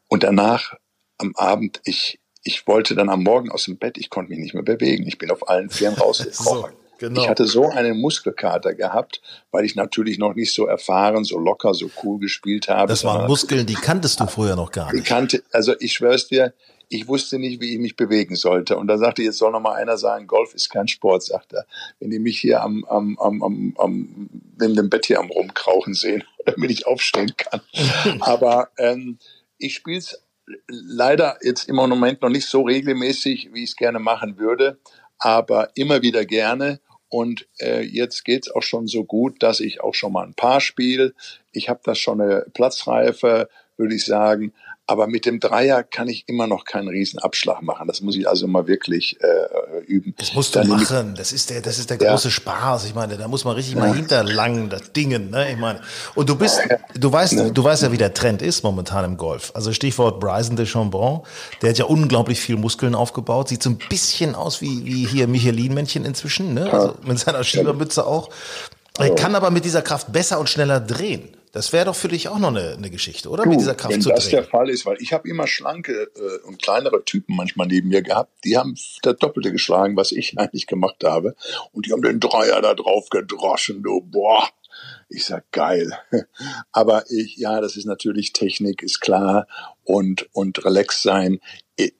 Und danach am Abend, ich, ich wollte dann am Morgen aus dem Bett, ich konnte mich nicht mehr bewegen. Ich bin auf allen Vieren rausgekrochen. so. Genau. Ich hatte so einen Muskelkater gehabt, weil ich natürlich noch nicht so erfahren, so locker, so cool gespielt habe. Das waren Muskeln, die kanntest du früher noch gar nicht. Ich kannte, also ich schwör's dir, ich wusste nicht, wie ich mich bewegen sollte. Und da sagte, jetzt soll noch mal einer sagen, Golf ist kein Sport, sagt er. Wenn die mich hier am, am, am, am, am neben dem Bett hier am rumkrauchen sehen, damit ich aufstehen kann. Aber ähm, ich spiele es leider jetzt im Moment noch nicht so regelmäßig, wie ich es gerne machen würde, aber immer wieder gerne. Und äh, jetzt geht's auch schon so gut, dass ich auch schon mal ein Paar spiele. Ich habe da schon eine Platzreife, würde ich sagen. Aber mit dem Dreier kann ich immer noch keinen Riesenabschlag machen. Das muss ich also mal wirklich äh, üben. Das musst du Dann machen. Das ist der, das ist der ja. große Spaß. Ich meine, da muss man richtig ja. mal hinterlangen, das Dingen. Ne? Ich meine, und du bist, du weißt, ja. du weißt ja, wie der Trend ist momentan im Golf. Also Stichwort Bryson de Chambon. Der hat ja unglaublich viel Muskeln aufgebaut. Sieht so ein bisschen aus wie wie hier Michelin-Männchen inzwischen. Ne? Also mit seiner Schiebermütze auch. Er kann aber mit dieser Kraft besser und schneller drehen. Das wäre doch für dich auch noch eine, eine Geschichte, oder? Du, Mit dieser Kraft wenn zu das drehen. der Fall ist, weil ich habe immer schlanke äh, und kleinere Typen manchmal neben mir gehabt, die haben das Doppelte geschlagen, was ich eigentlich gemacht habe. Und die haben den Dreier da drauf gedroschen, du, boah. Ich sag geil. Aber ich, ja, das ist natürlich Technik, ist klar. Und, und relax sein.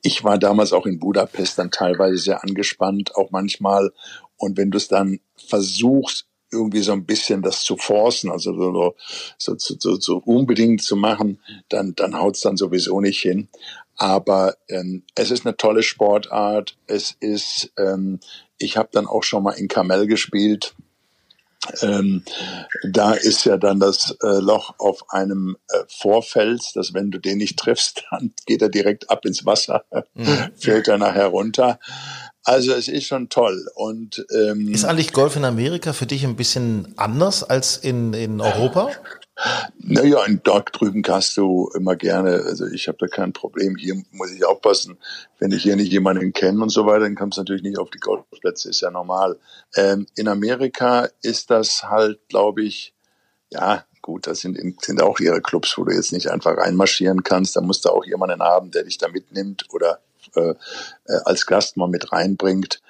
Ich war damals auch in Budapest dann teilweise sehr angespannt, auch manchmal. Und wenn du es dann versuchst, irgendwie so ein bisschen das zu forcen, also so, so, so, so, unbedingt zu machen, dann, dann haut's dann sowieso nicht hin. Aber ähm, es ist eine tolle Sportart. Es ist, ähm, ich habe dann auch schon mal in Kamel gespielt. Ähm, da ist ja dann das äh, Loch auf einem äh, Vorfels, dass wenn du den nicht triffst, dann geht er direkt ab ins Wasser, mhm. fällt er nachher runter. Also es ist schon toll. Und ähm, ist eigentlich Golf in Amerika für dich ein bisschen anders als in, in Europa? Naja, in dort drüben kannst du immer gerne, also ich habe da kein Problem. Hier muss ich aufpassen, wenn ich hier nicht jemanden kenne und so weiter, dann kommst du natürlich nicht auf die Golfplätze, ist ja normal. Ähm, in Amerika ist das halt, glaube ich, ja, gut, das sind, sind auch ihre Clubs, wo du jetzt nicht einfach reinmarschieren kannst. Da musst du auch jemanden haben, der dich da mitnimmt oder äh, äh, als Gast mal mit reinbringt.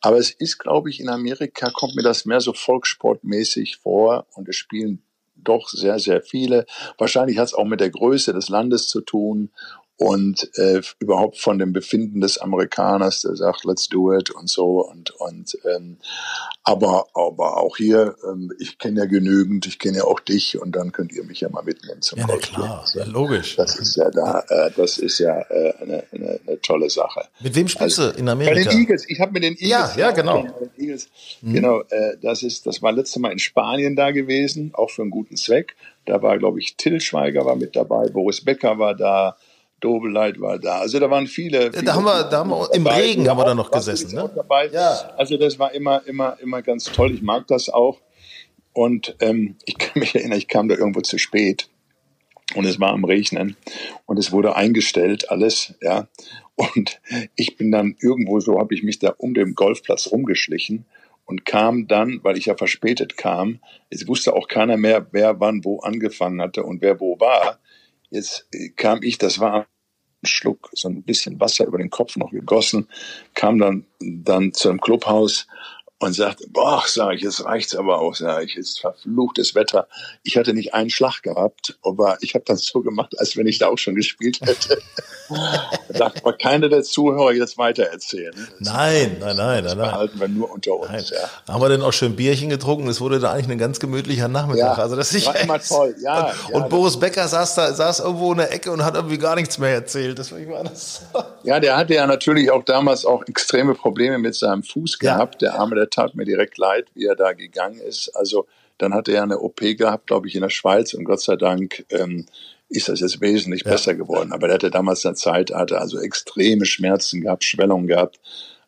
Aber es ist, glaube ich, in Amerika kommt mir das mehr so volkssportmäßig vor und es spielen doch sehr, sehr viele. Wahrscheinlich hat es auch mit der Größe des Landes zu tun und äh, überhaupt von dem Befinden des Amerikaners, der sagt, let's do it und so und und ähm, aber aber auch hier, ähm, ich kenne ja genügend, ich kenne ja auch dich und dann könnt ihr mich ja mal mitnehmen zum ja, klar, ja, logisch. Das ist ja da, äh, das ist ja äh, eine, eine, eine tolle Sache. Mit wem spielst also, du in Amerika? Bei den Eagles. Ich habe mit den Eagles. Ja, ja, genau. Eagles, mhm. Genau, äh, das ist, das war letztes Mal in Spanien da gewesen, auch für einen guten Zweck. Da war, glaube ich, Till Schweiger war mit dabei, Boris Becker war da. Dobeleit war da. Also da waren viele. viele da haben wir, da haben wir im dabei. Regen haben wir da noch gesessen, ne? Ja. Also das war immer, immer, immer ganz toll. Ich mag das auch. Und ähm, ich kann mich erinnern, ich kam da irgendwo zu spät und es war am Regnen und es wurde eingestellt alles, ja. Und ich bin dann irgendwo so, habe ich mich da um den Golfplatz rumgeschlichen und kam dann, weil ich ja verspätet kam, es wusste auch keiner mehr, wer wann wo angefangen hatte und wer wo war. Jetzt äh, kam ich, das war Schluck, so ein bisschen Wasser über den Kopf noch gegossen, kam dann, dann zu einem Clubhaus und sagte, boah, sage ich, jetzt reicht's aber auch, sage ich, jetzt verfluchtes Wetter. Ich hatte nicht einen Schlag gehabt, aber ich habe das so gemacht, als wenn ich da auch schon gespielt hätte. Darf aber keiner der Zuhörer jetzt weitererzählen. Nein, nein, nein, nein, nein. Behalten wir nur unter uns. Nein. Ja. Haben wir denn auch schön Bierchen getrunken? Es wurde da eigentlich ein ganz gemütlicher Nachmittag. Ja, also das war immer toll. Ja, und, ja, und Boris Becker saß da, saß irgendwo in der Ecke und hat irgendwie gar nichts mehr erzählt. Das war ich mal das. Ja, der hatte ja natürlich auch damals auch extreme Probleme mit seinem Fuß gehabt. Der Arme, der tat mir direkt leid, wie er da gegangen ist. Also dann hat er eine OP gehabt, glaube ich, in der Schweiz und Gott sei Dank ähm, ist das jetzt wesentlich ja. besser geworden. Aber der hatte damals eine Zeit, hatte also extreme Schmerzen gehabt, Schwellungen gehabt.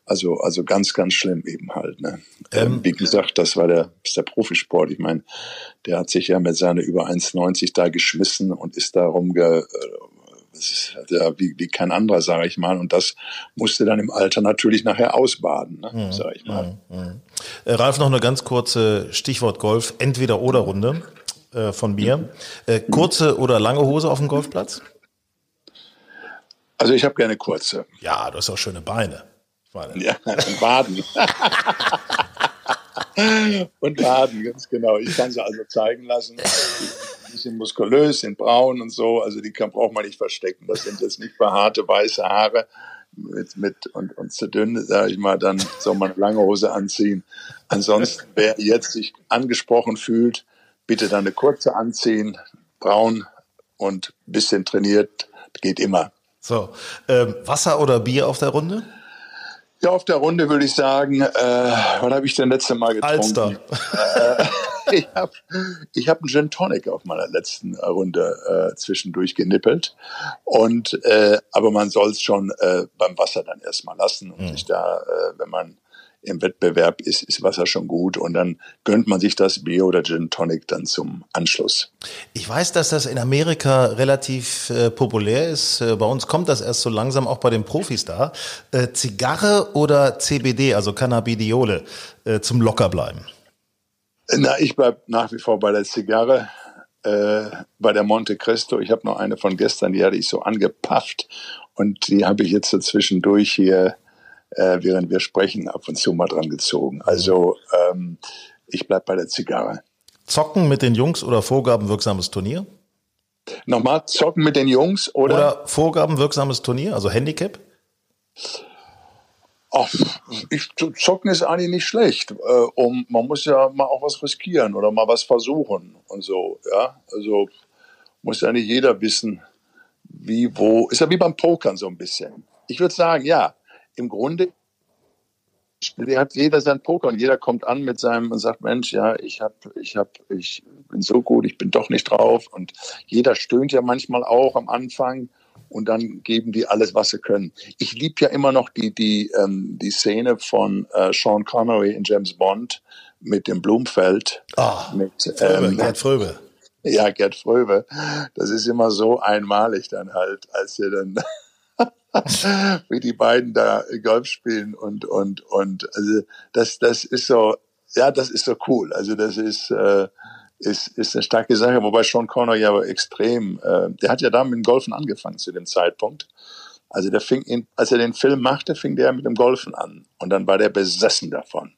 Also, also ganz, ganz schlimm eben halt. Ne? Ähm, wie gesagt, das war der, ist der Profisport. Ich meine, der hat sich ja mit seiner über 1,90 da geschmissen und ist da rumge, äh, ja, wie, wie kein anderer, sage ich mal. Und das musste dann im Alter natürlich nachher ausbaden, ne, mhm. sage ich mal. Mhm. Äh, Ralf, noch eine ganz kurze Stichwort Golf, entweder oder Runde äh, von mir. Äh, kurze oder lange Hose auf dem Golfplatz? Also ich habe gerne kurze. Ja, du hast auch schöne Beine. Ja, und Waden. und Waden, ganz genau. Ich kann sie also zeigen lassen. Die sind muskulös, sind braun und so. Also die kann, braucht man nicht verstecken. Das sind jetzt nicht behaarte weiße Haare mit, mit und, und zu dünn, sage ich mal, dann soll man eine lange Hose anziehen. Ansonsten, wer jetzt sich angesprochen fühlt, bitte dann eine kurze anziehen, braun und bisschen trainiert, geht immer. So, ähm, Wasser oder Bier auf der Runde? Ja, auf der Runde würde ich sagen, äh, wann habe ich denn letzte Mal getrunken? Alster. Äh, ich habe ich hab einen Gin Tonic auf meiner letzten Runde äh, zwischendurch genippelt. Und äh, aber man soll es schon äh, beim Wasser dann erstmal lassen und mhm. sich da, äh, wenn man im Wettbewerb ist, ist Wasser schon gut und dann gönnt man sich das Bier oder Gin Tonic dann zum Anschluss. Ich weiß, dass das in Amerika relativ äh, populär ist. Äh, bei uns kommt das erst so langsam auch bei den Profis da. Äh, Zigarre oder CBD, also Cannabidiole, äh, zum Lockerbleiben? Na, ich bleib nach wie vor bei der Zigarre, äh, bei der Monte Cristo. Ich habe noch eine von gestern, die hatte ich so angepafft und die habe ich jetzt so zwischendurch hier äh, während wir sprechen, ab und zu mal dran gezogen. Also ähm, ich bleib bei der Zigarre. Zocken mit den Jungs oder vorgabenwirksames Turnier? Nochmal, zocken mit den Jungs oder? Oder vorgabenwirksames Turnier, also Handicap? Ach, ich, zocken ist eigentlich nicht schlecht. Äh, um, man muss ja mal auch was riskieren oder mal was versuchen und so. Ja, also muss ja nicht jeder wissen, wie, wo. Ist ja wie beim Pokern so ein bisschen. Ich würde sagen, ja, im Grunde hat jeder sein Poker und jeder kommt an mit seinem und sagt, Mensch, ja, ich hab, ich hab, ich bin so gut, ich bin doch nicht drauf. Und jeder stöhnt ja manchmal auch am Anfang und dann geben die alles, was sie können. Ich liebe ja immer noch die, die, ähm, die Szene von äh, Sean Connery in James Bond mit dem Blumfeld. Ah, mit Fröbe, ähm, Gerd Fröbe. Ja, Gerd Fröbe. Das ist immer so einmalig dann halt, als er dann wie die beiden da Golf spielen und und und also das das ist so ja das ist so cool also das ist äh, ist ist eine starke Sache wobei Sean Connor ja extrem äh, der hat ja da mit dem Golfen angefangen zu dem Zeitpunkt also der fing in, als er den Film machte fing der mit dem Golfen an und dann war der besessen davon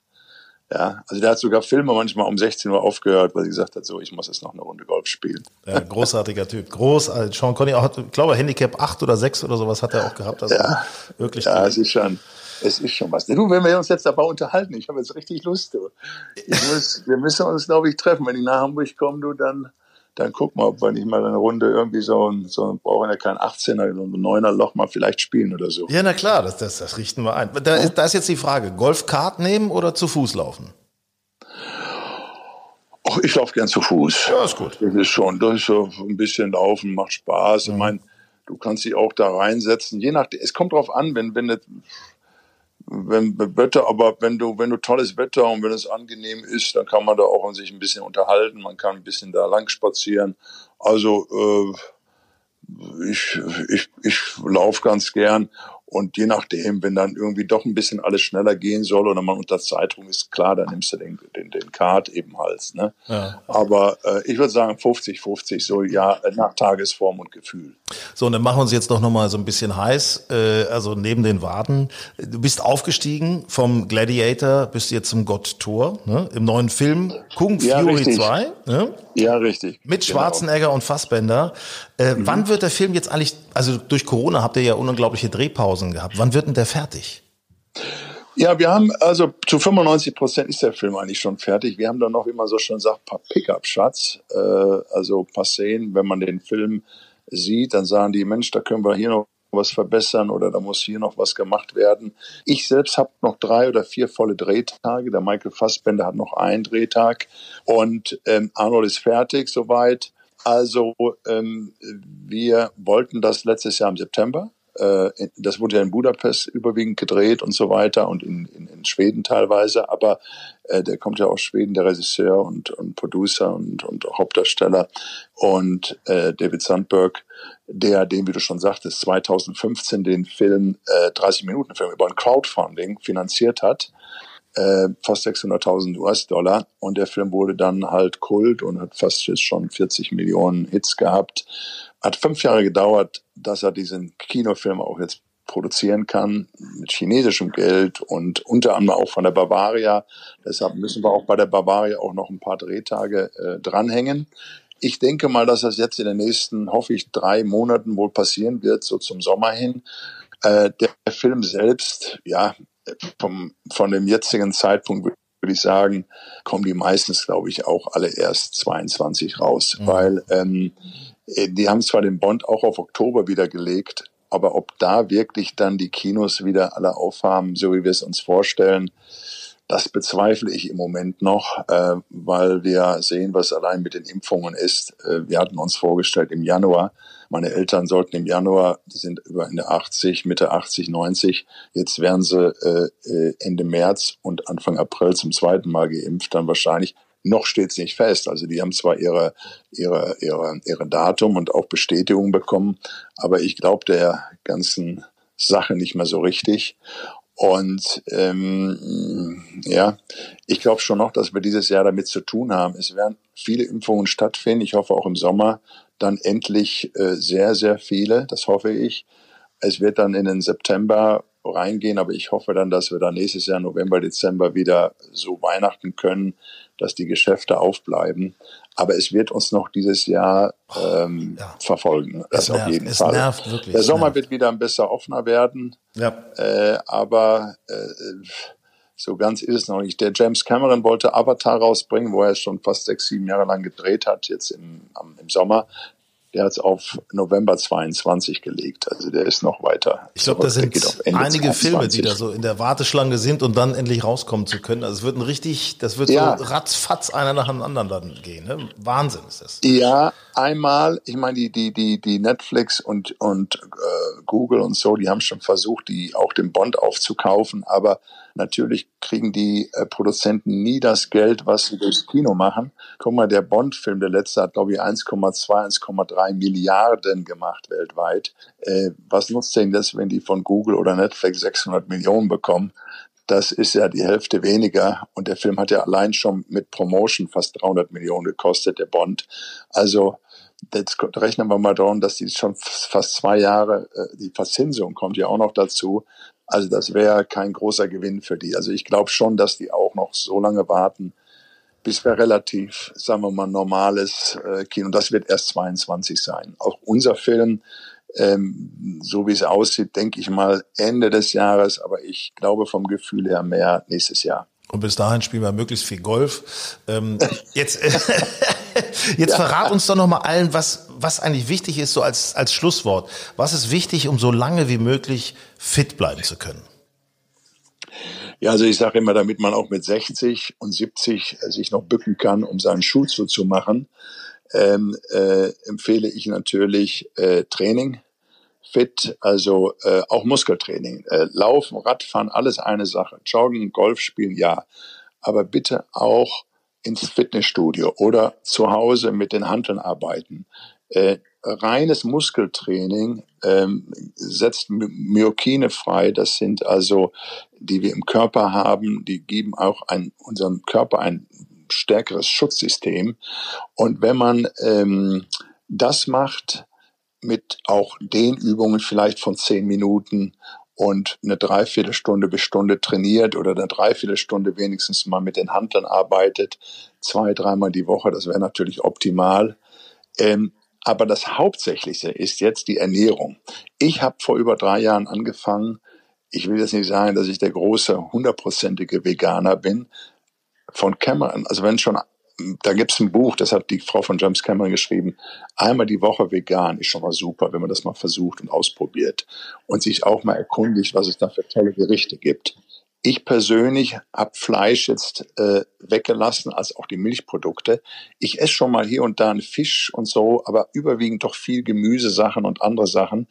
ja, also der hat sogar Filme manchmal um 16 Uhr aufgehört, weil sie gesagt hat, so, ich muss jetzt noch eine Runde Golf spielen. Ja, großartiger Typ. Großartig. Sean Connery hat, ich glaube, Handicap 8 oder 6 oder sowas hat er auch gehabt. Also ja, wirklich. Ja, schon, es ist schon was. Du, wenn wir uns jetzt dabei unterhalten, ich habe jetzt richtig Lust, du. Muss, wir müssen uns, glaube ich, treffen. Wenn ich nach Hamburg komme, du, dann, dann guck mal, ob wir nicht mal eine Runde irgendwie so ein, so brauchen ja kein 18er, so ein 9er Loch mal vielleicht spielen oder so. Ja, na klar, das, das, das richten wir ein. Da, ist, da ist jetzt die Frage, Golfkart nehmen oder zu Fuß laufen? Ach, ich laufe gern zu Fuß. Ja, ist gut. Das ist schon, das ist so ein bisschen laufen, macht Spaß. Mhm. Ich meine, du kannst dich auch da reinsetzen. Je nachdem, es kommt drauf an, wenn, wenn, das, wenn Wetter, aber wenn du, wenn du tolles Wetter und wenn es angenehm ist, dann kann man da auch sich ein bisschen unterhalten. Man kann ein bisschen da lang spazieren. Also, äh, ich, ich, ich laufe ganz gern und je nachdem, wenn dann irgendwie doch ein bisschen alles schneller gehen soll oder man unter Zeitung ist, klar, dann nimmst du den, den, den Card eben halt. Ne? Ja. Aber äh, ich würde sagen 50-50, so ja, nach Tagesform und Gefühl. So, und dann machen wir uns jetzt doch nochmal so ein bisschen heiß. Äh, also neben den Waden. Du bist aufgestiegen vom Gladiator, bist jetzt zum Gott Thor, ne? im neuen Film Kung ja, Fury richtig. 2. Ne? Ja, richtig. Mit genau. Schwarzenegger und Fassbender. Äh, mhm. Wann wird der Film jetzt eigentlich, also durch Corona habt ihr ja unglaubliche Drehpausen Pausen gehabt. Wann wird denn der fertig? Ja, wir haben also zu 95 Prozent ist der Film eigentlich schon fertig. Wir haben dann noch, wie man so schön sagt, paar Pickup-Shots, äh, also paar Szenen. Wenn man den Film sieht, dann sagen die, Mensch, da können wir hier noch was verbessern oder da muss hier noch was gemacht werden. Ich selbst habe noch drei oder vier volle Drehtage. Der Michael Fassbender hat noch einen Drehtag und ähm, Arnold ist fertig soweit. Also ähm, wir wollten das letztes Jahr im September das wurde ja in Budapest überwiegend gedreht und so weiter und in, in, in Schweden teilweise, aber äh, der kommt ja aus Schweden, der Regisseur und, und Producer und, und Hauptdarsteller und äh, David Sandberg, der, den, wie du schon sagtest, 2015 den Film, äh, 30 Minuten Film über ein Crowdfunding finanziert hat äh, fast 600.000 US-Dollar. Und der Film wurde dann halt Kult und hat fast jetzt schon 40 Millionen Hits gehabt. Hat fünf Jahre gedauert, dass er diesen Kinofilm auch jetzt produzieren kann mit chinesischem Geld und unter anderem auch von der Bavaria. Deshalb müssen wir auch bei der Bavaria auch noch ein paar Drehtage äh, dranhängen. Ich denke mal, dass das jetzt in den nächsten, hoffe ich, drei Monaten wohl passieren wird, so zum Sommer hin. Äh, der Film selbst, ja, vom, von dem jetzigen Zeitpunkt würde ich sagen, kommen die meistens, glaube ich, auch alle erst 22 raus, mhm. weil ähm, äh, die haben zwar den Bond auch auf Oktober wieder gelegt, aber ob da wirklich dann die Kinos wieder alle aufhaben, so wie wir es uns vorstellen, das bezweifle ich im Moment noch, äh, weil wir sehen, was allein mit den Impfungen ist. Äh, wir hatten uns vorgestellt im Januar, meine Eltern sollten im Januar, die sind über Ende 80, Mitte 80, 90, jetzt werden sie äh, äh, Ende März und Anfang April zum zweiten Mal geimpft, dann wahrscheinlich. Noch steht es nicht fest. Also die haben zwar ihre, ihre, ihre, ihre Datum und auch Bestätigung bekommen, aber ich glaube der ganzen Sache nicht mehr so richtig. Und ähm, ja, ich glaube schon noch, dass wir dieses Jahr damit zu tun haben. Es werden viele Impfungen stattfinden. Ich hoffe auch im Sommer dann endlich äh, sehr, sehr viele. Das hoffe ich. Es wird dann in den September reingehen, aber ich hoffe dann, dass wir dann nächstes Jahr November, Dezember wieder so Weihnachten können, dass die Geschäfte aufbleiben. Aber es wird uns noch dieses Jahr ähm, ja. verfolgen. Das es auf nervt, jeden Fall. Nervt wirklich, Der Sommer wird wieder ein bisschen offener werden. Ja. Äh, aber äh, so ganz ist es noch nicht. Der James Cameron wollte Avatar rausbringen, wo er schon fast sechs, sieben Jahre lang gedreht hat, jetzt im, im Sommer der hat es auf November 22 gelegt. Also der ist noch weiter. Ich glaube, da sind einige 22. Filme, die da so in der Warteschlange sind und dann endlich rauskommen zu können. Also es wird ein richtig, das wird ja. so ratzfatz einer nach dem anderen dann gehen. Ne? Wahnsinn ist das. Ja, einmal, ich meine, die, die, die, die Netflix und, und äh, Google und so, die haben schon versucht, die auch den Bond aufzukaufen, aber Natürlich kriegen die äh, Produzenten nie das Geld, was sie durchs Kino machen. Guck mal, der Bond-Film, der letzte, hat, glaube ich, 1,2, 1,3 Milliarden gemacht weltweit. Äh, was nutzt denn das, wenn die von Google oder Netflix 600 Millionen bekommen? Das ist ja die Hälfte weniger. Und der Film hat ja allein schon mit Promotion fast 300 Millionen gekostet, der Bond. Also, jetzt rechnen wir mal darum, dass die schon fast zwei Jahre, äh, die Verzinsung kommt ja auch noch dazu. Also das wäre kein großer Gewinn für die. Also ich glaube schon, dass die auch noch so lange warten, bis wir relativ, sagen wir mal, normales äh, Kino. Das wird erst 22 sein. Auch unser Film, ähm, so wie es aussieht, denke ich mal Ende des Jahres, aber ich glaube vom Gefühl her mehr nächstes Jahr. Und bis dahin spielen wir möglichst viel Golf. Ähm, jetzt jetzt ja. verrat uns doch noch mal allen, was, was eigentlich wichtig ist, so als, als Schlusswort. Was ist wichtig, um so lange wie möglich fit bleiben zu können? Ja, also ich sage immer, damit man auch mit 60 und 70 sich noch bücken kann, um seinen Schuh zuzumachen, ähm, äh, empfehle ich natürlich äh, Training, fit, also äh, auch Muskeltraining. Äh, Laufen, Radfahren, alles eine Sache. Joggen, Golf spielen, ja. Aber bitte auch ins Fitnessstudio oder zu Hause mit den Handeln arbeiten. Äh, reines Muskeltraining ähm, setzt Myokine frei. Das sind also, die wir im Körper haben, die geben auch ein, unserem Körper ein stärkeres Schutzsystem. Und wenn man ähm, das macht, mit auch den Übungen vielleicht von zehn Minuten und eine Dreiviertelstunde bis Stunde trainiert oder eine Dreiviertelstunde wenigstens mal mit den Handeln arbeitet, zwei, dreimal die Woche, das wäre natürlich optimal. Ähm, aber das Hauptsächlichste ist jetzt die Ernährung. Ich habe vor über drei Jahren angefangen, ich will jetzt nicht sagen, dass ich der große hundertprozentige Veganer bin, von Cameron, also wenn schon da gibt's ein Buch, das hat die Frau von James Cameron geschrieben. Einmal die Woche vegan ist schon mal super, wenn man das mal versucht und ausprobiert und sich auch mal erkundigt, was es da für tolle Gerichte gibt. Ich persönlich habe Fleisch jetzt äh, weggelassen, als auch die Milchprodukte. Ich esse schon mal hier und da einen Fisch und so, aber überwiegend doch viel Gemüsesachen und andere Sachen.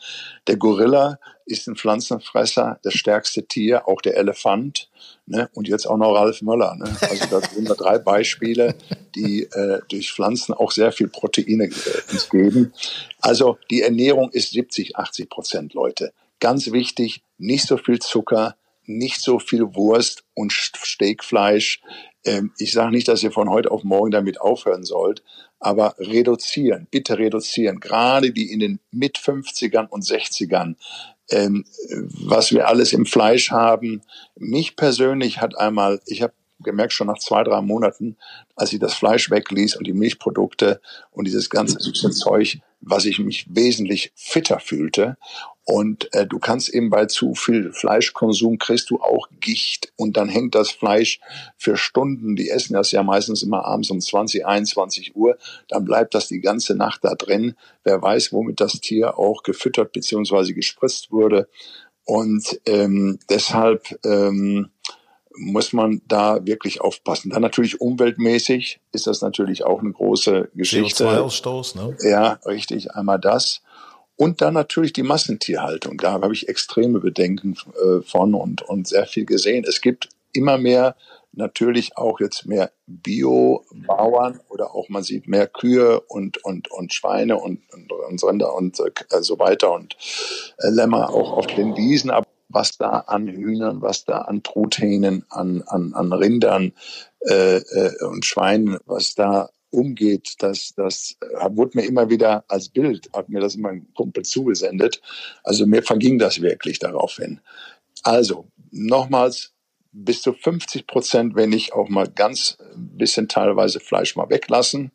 Der Gorilla ist ein Pflanzenfresser, das stärkste Tier, auch der Elefant. Ne? Und jetzt auch noch Ralf Möller. Ne? Also da sind wir drei Beispiele, die äh, durch Pflanzen auch sehr viel Proteine äh, uns geben. Also die Ernährung ist 70, 80 Prozent, Leute. Ganz wichtig, nicht so viel Zucker, nicht so viel Wurst und Steakfleisch. Ähm, ich sage nicht, dass ihr von heute auf morgen damit aufhören sollt, aber reduzieren, bitte reduzieren. Gerade die in den mit 50ern und 60ern, ähm, was wir alles im Fleisch haben. Mich persönlich hat einmal, ich habe gemerkt schon nach zwei, drei Monaten, als ich das Fleisch wegließ und die Milchprodukte und dieses ganze süße Zeug, was ich mich wesentlich fitter fühlte. Und äh, du kannst eben bei zu viel Fleischkonsum kriegst du auch Gicht und dann hängt das Fleisch für Stunden. Die essen das ja meistens immer abends um 20, 21 Uhr. Dann bleibt das die ganze Nacht da drin. Wer weiß, womit das Tier auch gefüttert beziehungsweise gespritzt wurde. Und ähm, deshalb ähm, muss man da wirklich aufpassen. Dann natürlich umweltmäßig ist das natürlich auch eine große Geschichte. CO2-Ausstoß, ne? Ja, richtig. Einmal das. Und dann natürlich die Massentierhaltung. Da habe ich extreme Bedenken äh, von und, und sehr viel gesehen. Es gibt immer mehr natürlich auch jetzt mehr Bio-Bauern oder auch man sieht mehr Kühe und, und, und Schweine und, und, und Rinder und äh, so weiter und äh, Lämmer auch auf den Wiesen. Aber was da an Hühnern, was da an Truthähnen, an, an, an Rindern äh, äh, und Schweinen, was da umgeht, das, das wurde mir immer wieder als Bild, hat mir das immer ein Kumpel zugesendet. Also mir verging das wirklich daraufhin. Also nochmals bis zu 50 Prozent, wenn ich auch mal ganz bisschen teilweise Fleisch mal weglassen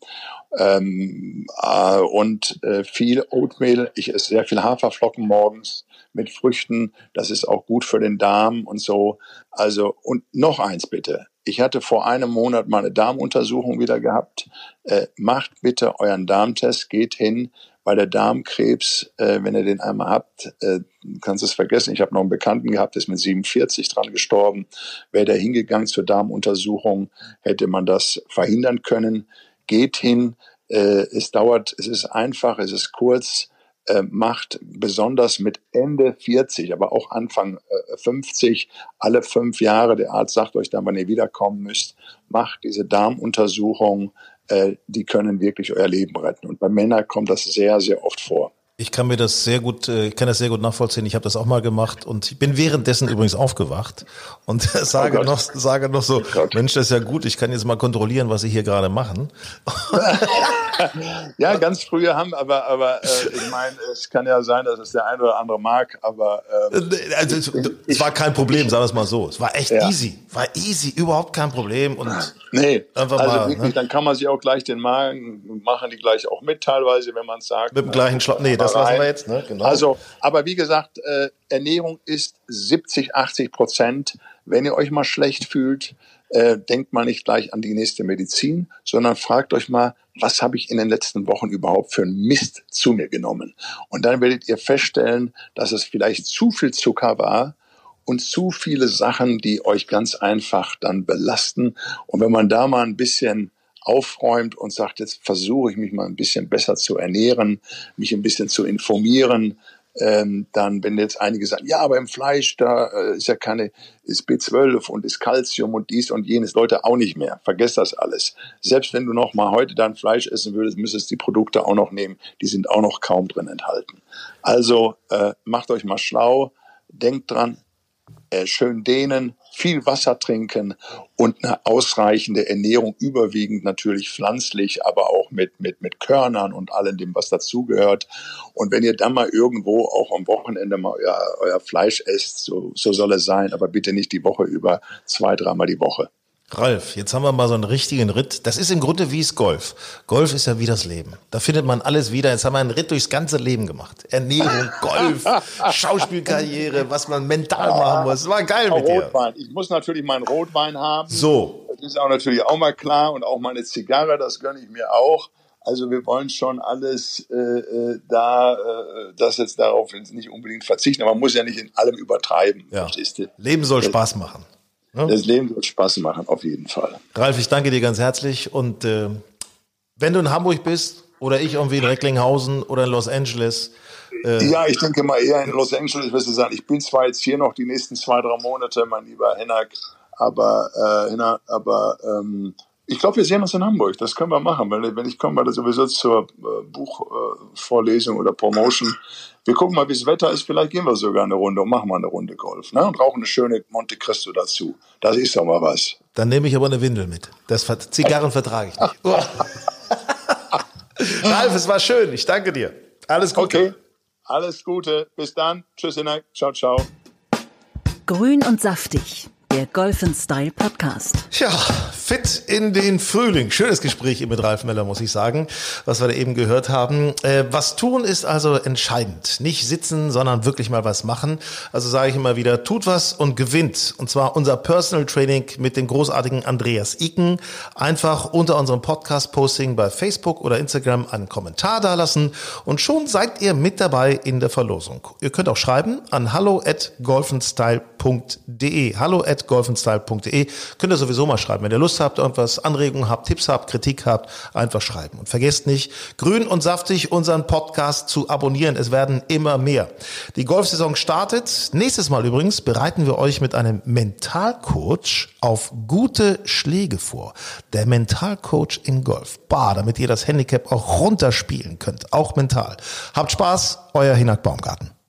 ähm, äh, und äh, viel Oatmeal. Ich esse sehr viel Haferflocken morgens mit Früchten. Das ist auch gut für den Darm und so. Also, und noch eins bitte. Ich hatte vor einem Monat meine Darmuntersuchung wieder gehabt. Äh, macht bitte euren Darmtest, geht hin, weil der Darmkrebs, äh, wenn ihr den einmal habt, äh, kannst es vergessen. Ich habe noch einen Bekannten gehabt, der ist mit 47 dran gestorben. Wäre der hingegangen zur Darmuntersuchung, hätte man das verhindern können. Geht hin. Äh, es dauert, es ist einfach, es ist kurz äh, macht, besonders mit Ende 40, aber auch Anfang äh, 50, alle fünf Jahre, der Arzt sagt euch dann, wann ihr wiederkommen müsst, macht diese Darmuntersuchung, äh, die können wirklich euer Leben retten. Und bei Männern kommt das sehr, sehr oft vor. Ich kann mir das sehr gut, äh, ich kann das sehr gut nachvollziehen. Ich habe das auch mal gemacht und ich bin währenddessen übrigens aufgewacht und sage oh noch, sage noch so, oh Mensch, das ist ja gut. Ich kann jetzt mal kontrollieren, was Sie hier gerade machen. ja, ganz früher haben, aber, aber äh, ich meine, es kann ja sein, dass es der eine oder andere mag, aber ähm, äh, also, es, es war kein Problem, sagen wir es mal so. Es war echt ja. easy, war easy, überhaupt kein Problem und nee, einfach also mal, wirklich, ne? dann kann man sich auch gleich den Magen machen die gleich auch mit teilweise, wenn man es sagt. Mit dem gleichen Schlag, nee, das lassen wir jetzt, ne? Genau. Also, aber wie gesagt, äh, Ernährung ist 70, 80 Prozent. Wenn ihr euch mal schlecht fühlt, äh, denkt mal nicht gleich an die nächste Medizin, sondern fragt euch mal, was habe ich in den letzten Wochen überhaupt für einen Mist zu mir genommen? Und dann werdet ihr feststellen, dass es vielleicht zu viel Zucker war und zu viele Sachen, die euch ganz einfach dann belasten. Und wenn man da mal ein bisschen aufräumt und sagt, jetzt versuche ich mich mal ein bisschen besser zu ernähren, mich ein bisschen zu informieren, ähm, dann, wenn jetzt einige sagen, ja, aber im Fleisch, da äh, ist ja keine, ist B12 und ist Calcium und dies und jenes, Leute auch nicht mehr. Vergesst das alles. Selbst wenn du noch mal heute dein Fleisch essen würdest, müsstest du die Produkte auch noch nehmen. Die sind auch noch kaum drin enthalten. Also äh, macht euch mal schlau, denkt dran, schön dehnen, viel Wasser trinken und eine ausreichende Ernährung, überwiegend natürlich pflanzlich, aber auch mit, mit, mit Körnern und allem dem, was dazugehört. Und wenn ihr dann mal irgendwo auch am Wochenende mal euer, euer Fleisch esst, so, so soll es sein, aber bitte nicht die Woche über, zwei, dreimal die Woche. Ralf, jetzt haben wir mal so einen richtigen Ritt. Das ist im Grunde wie es Golf. Golf ist ja wie das Leben. Da findet man alles wieder. Jetzt haben wir einen Ritt durchs ganze Leben gemacht. Ernährung, Golf, Schauspielkarriere, was man mental machen muss. Das war geil mit dir. Rotwein. Ich muss natürlich meinen Rotwein haben. So. Das ist auch natürlich auch mal klar. Und auch meine Zigarre, das gönne ich mir auch. Also wir wollen schon alles äh, äh da, äh, das jetzt darauf nicht unbedingt verzichten. Aber man muss ja nicht in allem übertreiben. Ja. Leben soll Spaß machen. Ja? Das Leben wird Spaß machen, auf jeden Fall. Ralf, ich danke dir ganz herzlich und äh, wenn du in Hamburg bist oder ich irgendwie in Recklinghausen oder in Los Angeles. Äh, ja, ich denke mal eher in Los Angeles, wirst du sagen, ich bin zwar jetzt hier noch die nächsten zwei, drei Monate, mein lieber Hennak, aber, äh, aber ähm, ich glaube, wir sehen uns in Hamburg. Das können wir machen. Wenn, wenn ich komme, weil sowieso zur äh, Buchvorlesung äh, oder Promotion. Wir gucken mal, wie das Wetter ist. Vielleicht gehen wir sogar eine Runde und machen mal eine Runde Golf. Ne? Und rauchen eine schöne Monte Cristo dazu. Das ist doch mal was. Dann nehme ich aber eine Windel mit. Das Zigarren vertrage ich nicht. Ralf, es war schön. Ich danke dir. Alles Gute. Okay. Alles Gute. Bis dann. Tschüss. Ciao, ciao. Grün und saftig der Golf Style Podcast. Ja, fit in den Frühling. Schönes Gespräch mit Ralf Meller, muss ich sagen, was wir da eben gehört haben. Äh, was tun ist also entscheidend. Nicht sitzen, sondern wirklich mal was machen. Also sage ich immer wieder, tut was und gewinnt. Und zwar unser Personal Training mit dem großartigen Andreas Iken. Einfach unter unserem Podcast-Posting bei Facebook oder Instagram einen Kommentar dalassen und schon seid ihr mit dabei in der Verlosung. Ihr könnt auch schreiben an hallo at golfenstyle.de. Hallo at golfenstyle.de. Könnt ihr sowieso mal schreiben. Wenn ihr Lust habt, irgendwas, Anregungen habt, Tipps habt, Kritik habt, einfach schreiben. Und vergesst nicht, grün und saftig unseren Podcast zu abonnieren. Es werden immer mehr. Die Golfsaison startet. Nächstes Mal übrigens bereiten wir euch mit einem Mentalcoach auf gute Schläge vor. Der Mentalcoach im Golf. Bar, damit ihr das Handicap auch runterspielen könnt. Auch mental. Habt Spaß, euer Hinak Baumgarten.